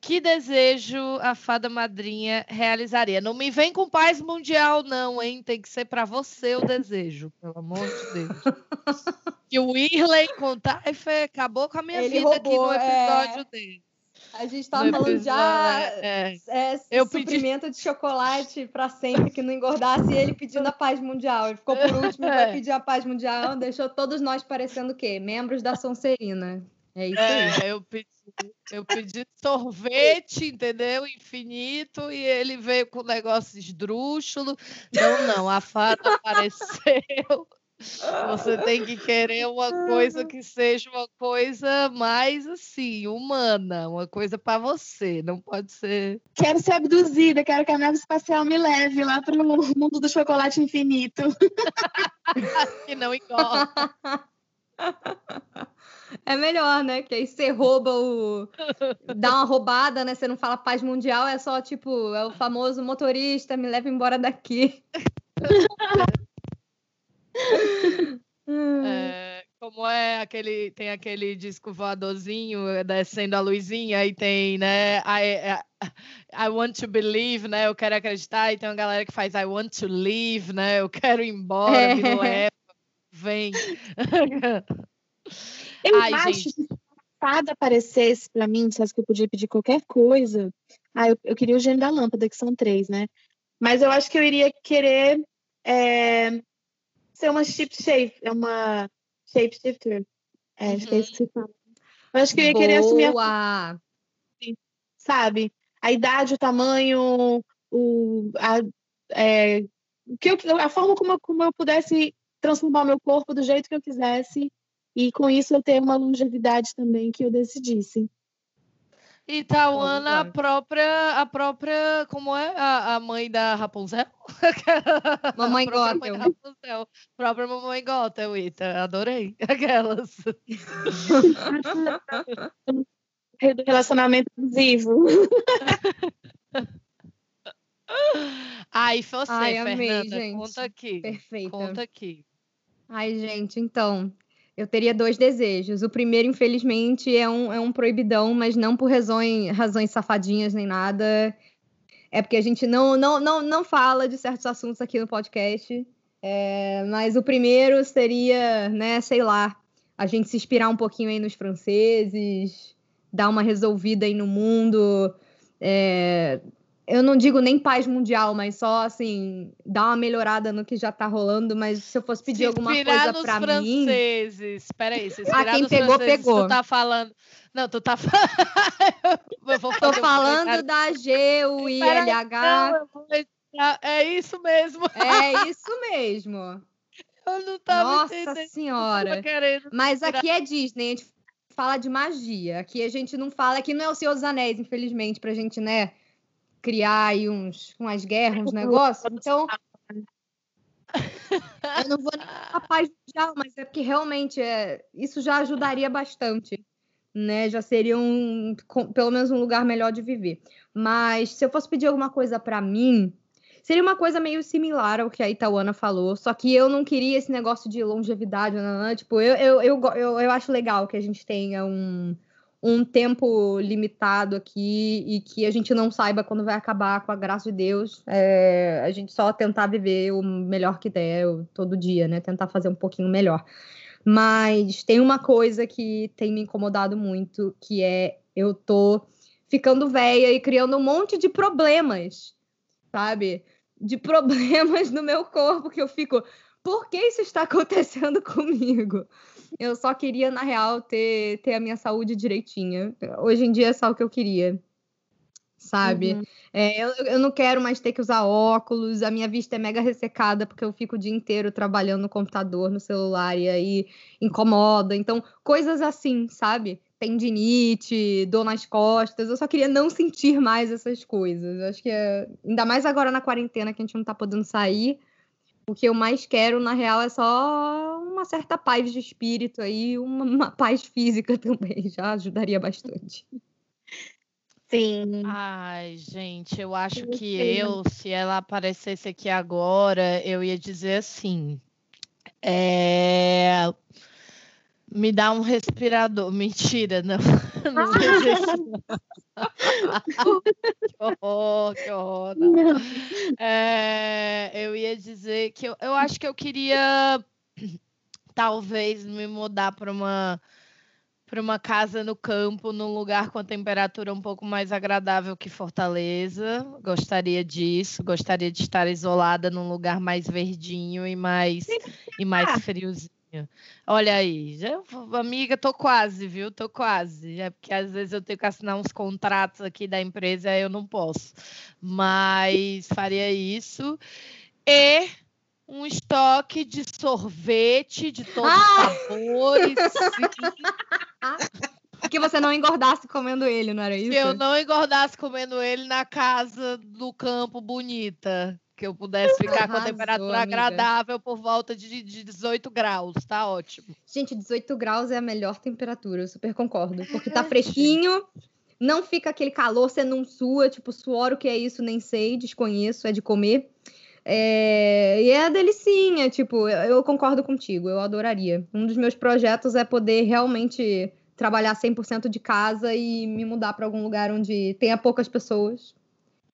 que desejo a fada madrinha realizaria? Não me vem com paz mundial, não, hein? Tem que ser para você o desejo, pelo amor de Deus. que o Whirley contar acabou com a minha Ele vida aqui roubou, no é. episódio dele. A gente No tava falando já episódio, é. é, Eu pedi- suprimento de chocolate pra sempre que não engordasse e ele pedindo a paz mundial. Ele ficou por último e vai pedir a paz mundial, deixou todos nós parecendo o quê? Membros da Sonserina. É isso aí. É, eu pedi, eu pedi sorvete, entendeu? Infinito, e ele veio com um negócio esdrúxulo. Não, não, a fada apareceu. Você tem que querer uma coisa que seja uma coisa mais assim, humana, uma coisa para você, não pode ser. Quero ser abduzida, quero que a nave espacial me leve lá para o mundo do chocolate infinito. que não engorda. É melhor, né? Que aí você rouba o. dá uma roubada, né? Você não fala paz mundial, é só tipo, é o famoso motorista, me leva embora daqui. É, como é aquele, tem aquele disco voadorzinho é, descendo a luzinha e tem, né, I, I, I want to believe, né, eu quero acreditar, e tem uma galera que faz I want to leave, né, eu quero ir embora, É. me leva, vem. Eu Ai, acho gente. que se fada aparecesse para mim, dissesse que eu podia pedir qualquer coisa. Ah, eu, eu queria o gênio da lâmpada, que são três, né? Mas eu acho que eu iria querer é, ser uma shape shape, é uma shapeshifter. É, acho que é isso que se fala. Eu acho que eu ia querer assumir a sabe? A idade, o tamanho, o, a, é, que eu, a forma como, eu- como eu pudesse transformar o meu corpo do jeito que eu quisesse e com isso eu ter uma longevidade também que eu decidisse. E Tauana, a própria, a própria, como é, a, a mãe da Rapunzel? Mamãe a própria mãe da Gothel. Rapunzel, própria mamãe Gothel, Ita, adorei, aquelas. Do relacionamento abusivo. Ai, você, Ai, amei, Fernanda, gente. conta aqui. Perfeita. Conta aqui. Ai, gente, então, eu teria dois desejos. O primeiro, infelizmente, é um, é um proibidão, mas não por razões, razões safadinhas nem nada. É porque a gente não, não, não, não fala de certos assuntos aqui no podcast. É, mas o primeiro seria, né, sei lá, a gente se inspirar um pouquinho aí nos franceses, dar uma resolvida aí no mundo. É, eu não digo nem paz mundial, mas só assim, dar uma melhorada no que já tá rolando, mas se eu fosse pedir se alguma coisa nos pra mim. franceses. Peraí, se Ah, inspirar quem nos pegou, pegou. Tu tá falando. Não, tu tá falando. eu vou Tô um falando comentário. da G, o I, Peraí, L, H. não, eu vou. É isso mesmo. É isso mesmo. Eu não tava Nossa entendendo. Senhora. tava. Mas aqui é Disney, a gente fala de magia. Aqui a gente não fala, aqui não é o Senhor dos Anéis, infelizmente, pra gente, né, criar aí uns, umas guerras, uns negócios. Então, eu não vou nem falar paz mundial, mas é porque realmente é, isso já ajudaria bastante, né? Já seria um, com- pelo menos um lugar melhor de viver. Mas se eu fosse pedir alguma coisa pra mim, seria uma coisa meio similar ao que a Itaúana falou, só que eu não queria esse negócio de longevidade, não, não, tipo, eu, eu, eu, eu, eu acho legal que a gente tenha um, um tempo limitado aqui e que a gente não saiba quando vai acabar, com a graça de Deus. É, a gente só tentar viver o melhor que der todo dia, né? Tentar fazer um pouquinho melhor. Mas tem uma coisa que tem me incomodado muito, que é eu tô ficando velha e criando um monte de problemas, sabe? De problemas no meu corpo que eu fico, por que isso está acontecendo comigo? Eu só queria, na real, ter, ter a minha saúde direitinha. Hoje em dia é só o que eu queria. Sabe? Uhum. É, eu, eu não quero mais ter que usar óculos, a minha vista é mega ressecada porque eu fico o dia inteiro trabalhando no computador, no celular, e aí incomoda. Então, coisas assim, sabe? Tendinite, dor nas costas. Eu só queria não sentir mais essas coisas. Eu Acho que é. Ainda mais agora na quarentena que a gente não tá podendo sair. O que eu mais quero, na real, é só uma certa paz de espírito aí, uma, uma paz física também. Já ajudaria bastante. Sim. Ai, gente, eu acho Eu que sei. eu, se ela aparecesse aqui agora, eu ia dizer assim. É... Me dá um respirador. Mentira, não. Não isso. que horror, que horror. Não. Não. É, eu ia dizer que eu, eu acho que eu queria talvez me mudar para uma para uma casa no campo, num lugar com a temperatura um pouco mais agradável que Fortaleza. Gostaria disso, gostaria de estar isolada num lugar mais verdinho e mais e mais friozinho. Olha aí, já, amiga, tô quase, viu? Tô quase. É porque às vezes eu tenho que assinar uns contratos aqui da empresa, aí eu não posso. Mas faria isso. E um estoque de sorvete de todos os Ah! sabores. Que você não engordasse comendo ele, não era isso? que eu não engordasse comendo ele na casa do campo bonita. Que eu pudesse ficar com a Arrasou, temperatura amiga. agradável por volta de, de 18 graus. Tá ótimo. Gente, 18 graus é a melhor temperatura, eu super concordo. Porque É, tá fresquinho, não fica aquele calor, você não sua, tipo, suor, o que é isso, nem sei, desconheço, é de comer. É, E é a delicinha, tipo, eu, eu concordo contigo, eu adoraria. Um dos meus projetos é poder realmente trabalhar 100% de casa e me mudar para algum lugar onde tenha poucas pessoas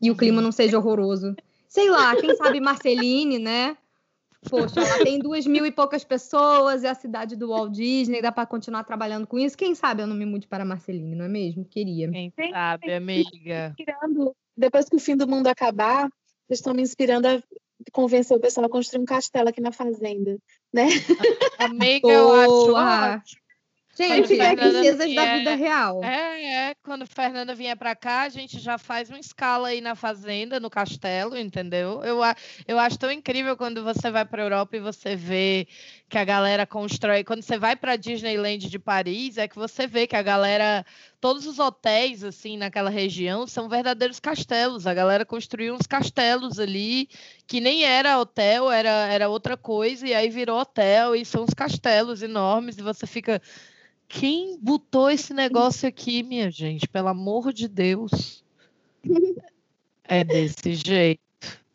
e o Uhum. clima não seja horroroso. Sei lá, quem sabe Marceline, né? Poxa, lá tem duas mil e poucas pessoas, é a cidade do Walt Disney, dá para continuar trabalhando com isso. Quem sabe eu não me mude para Marceline, não é mesmo? Queria. Quem sabe, amiga. inspirando, depois que o fim do mundo acabar, vocês estão me inspirando a convencer o pessoal a construir um castelo aqui na fazenda, né? Amiga, eu acho ótimo. Gente, Fernanda princesas da vida real. É, é, quando Fernanda vier pra cá, a gente já faz uma escala aí na fazenda, no castelo, entendeu? Eu, eu acho tão incrível quando você vai pra Europa e você vê que a galera constrói. Quando você vai pra Disneyland de Paris, é que você vê que a galera. Todos os hotéis, assim, naquela região são verdadeiros castelos. A galera construiu uns castelos ali que nem era hotel, era, era outra coisa, e aí virou hotel, e são uns castelos enormes, e você fica. Quem botou esse negócio aqui, minha gente? Pelo amor de Deus. É desse jeito.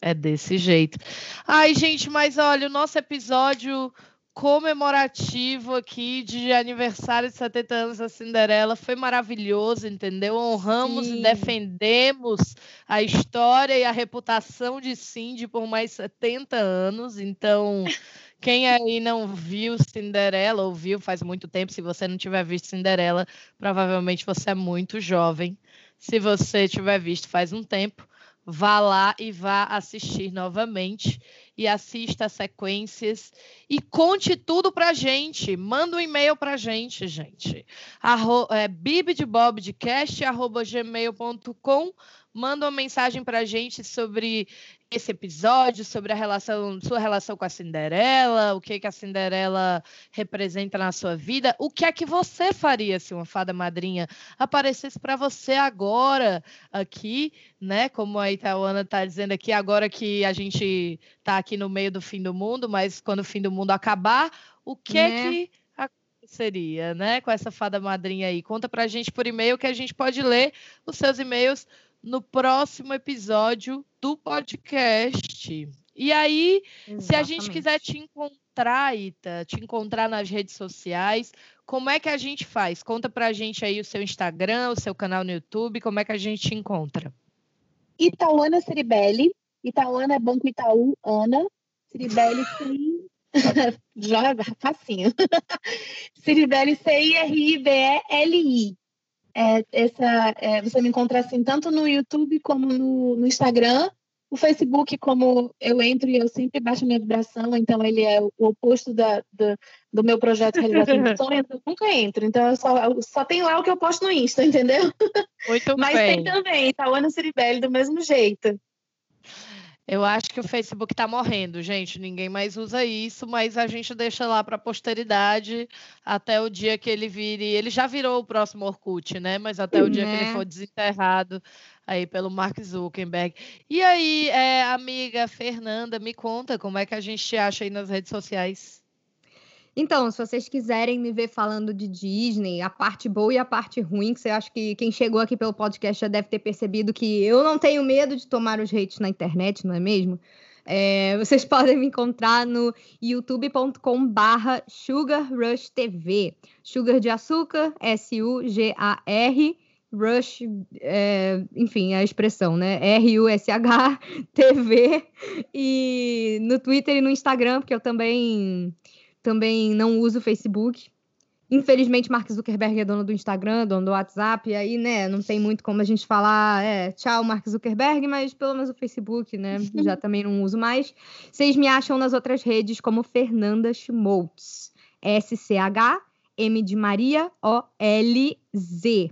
É desse jeito. Ai, gente, mas olha, o nosso episódio comemorativo aqui de aniversário de 70 anos da Cinderela foi maravilhoso, entendeu? Honramos Sim. e defendemos a história e a reputação de Cindy por mais 70 anos. Então, quem aí não viu Cinderela, ou viu faz muito tempo, se você não tiver visto Cinderela, provavelmente você é muito jovem. Se você tiver visto faz um tempo, vá lá e vá assistir novamente e assista as sequências e conte tudo pra gente. Manda um e-mail pra gente, gente. Arro é, Manda uma mensagem pra gente sobre esse episódio, sobre a relação, sua relação com a Cinderela, o que, que a Cinderela representa na sua vida, o que é que você faria se uma fada madrinha aparecesse para você agora aqui, né? Como a Itaúana está dizendo aqui, agora que a gente está aqui no meio do fim do mundo, mas quando o fim do mundo acabar, o que é né? que aconteceria, né? Com essa fada madrinha aí. Conta pra gente por e-mail que a gente pode ler os seus e-mails no próximo episódio do podcast. E aí, Exatamente. se a gente quiser te encontrar, Ita, te encontrar nas redes sociais, como é que a gente faz? Conta pra gente aí o seu Instagram, o seu canal no YouTube, como é que a gente te encontra? Itauana Ciribelli. Itauana é Banco Itaú, Ana. Ciribelli sem... Joga, facinho. Ciribelli C-I-R-I-B-E-L-I. É, essa, é, você me encontra assim tanto no YouTube como no, no, Instagram. O Facebook, como eu entro e eu sempre baixo a minha vibração, então ele é o oposto da, da do meu projeto de realização de sonhos, eu nunca entro. Então eu só, eu só tem lá o que eu posto no Insta, entendeu? Muito Mas bem. tem também, Tauana Ciribelli, do mesmo jeito. Eu acho que o Facebook está morrendo, gente. Ninguém mais usa isso, mas a gente deixa lá para a posteridade até o dia que ele vire. Ele já virou o próximo Orkut, né? Mas até o dia que ele né? for desenterrado aí pelo Mark Zuckerberg. E aí, é, amiga Fernanda, me conta como é que a gente te acha aí nas redes sociais. Então, se vocês quiserem me ver falando de Disney, a parte boa e a parte ruim, que eu acho que quem chegou aqui pelo podcast já deve ter percebido que eu não tenho medo de tomar os hates na internet, não é mesmo? É, vocês podem me encontrar no youtube.com barra sugarrushtv. Sugar de açúcar, S-U-G-A-R, Rush, é, enfim, a expressão, né? R-U-S-H-T-V. E no Twitter e no Instagram, porque eu também também não uso o Facebook. Infelizmente, Mark Zuckerberg é dono do Instagram, dono do WhatsApp, e aí, né, não tem muito como a gente falar, é, tchau, Mark Zuckerberg, mas pelo menos o Facebook, né, já também não uso mais. Vocês me acham nas outras redes como Fernanda Schmoltz, S-C-H, M de Maria, O-L-Z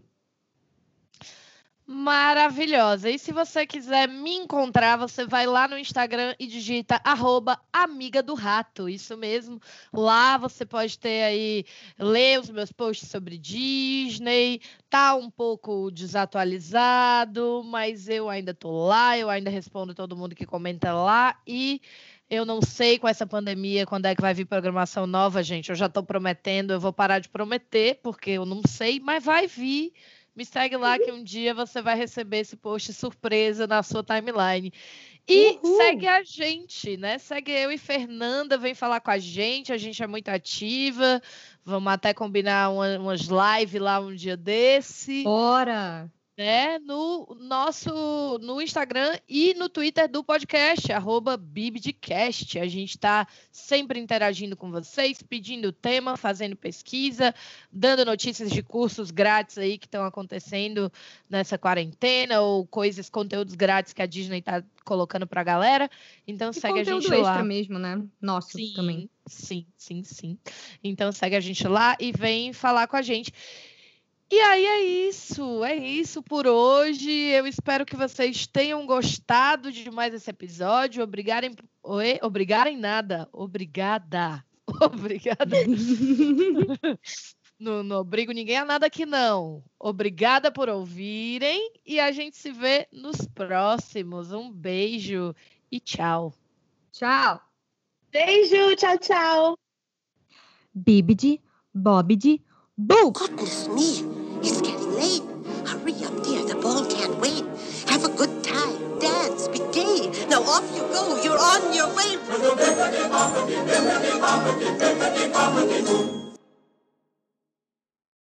maravilhosa. E se você quiser me encontrar, você vai lá no Instagram e digita arroba amiga do rato. Isso mesmo. Lá você pode ter aí, ler os meus posts sobre Disney. Tá um pouco desatualizado, mas eu ainda tô lá, eu ainda respondo todo mundo que comenta lá e eu não sei com essa pandemia quando é que vai vir programação nova, gente. Eu já estou prometendo, eu vou parar de prometer, porque eu não sei, mas vai vir. Me segue lá que um dia você vai receber esse post surpresa na sua timeline. E Uhul. segue a gente, né? Segue eu e Fernanda, vem falar com a gente. A gente é muito ativa. Vamos até combinar uma, umas lives lá um dia desse. Bora! Né, no nosso no Instagram e no Twitter do podcast, arroba Bibdcast. A gente está sempre interagindo com vocês, pedindo tema, fazendo pesquisa, dando notícias de cursos grátis aí que estão acontecendo nessa quarentena, ou coisas, conteúdos grátis que a Disney está colocando para a galera. Então e segue a gente extra lá. mesmo, né? Nosso sim, também. Sim, sim, sim. Então segue a gente lá e vem falar com a gente. E aí é isso, é isso por hoje. Eu espero que vocês tenham gostado de mais esse episódio. Obrigarem, Oi? obrigarem nada, obrigada, obrigada. não, não obrigo ninguém a nada aqui não. Obrigada por ouvirem e a gente se vê nos próximos. Um beijo e tchau. Tchau. Beijo, tchau, tchau. Bibidi, Bobidi, Boo! Goodness me! It's getting late. Hurry up, dear. The ball can't wait. Have a good time. Dance. Be gay. Now off you go. You're on your way.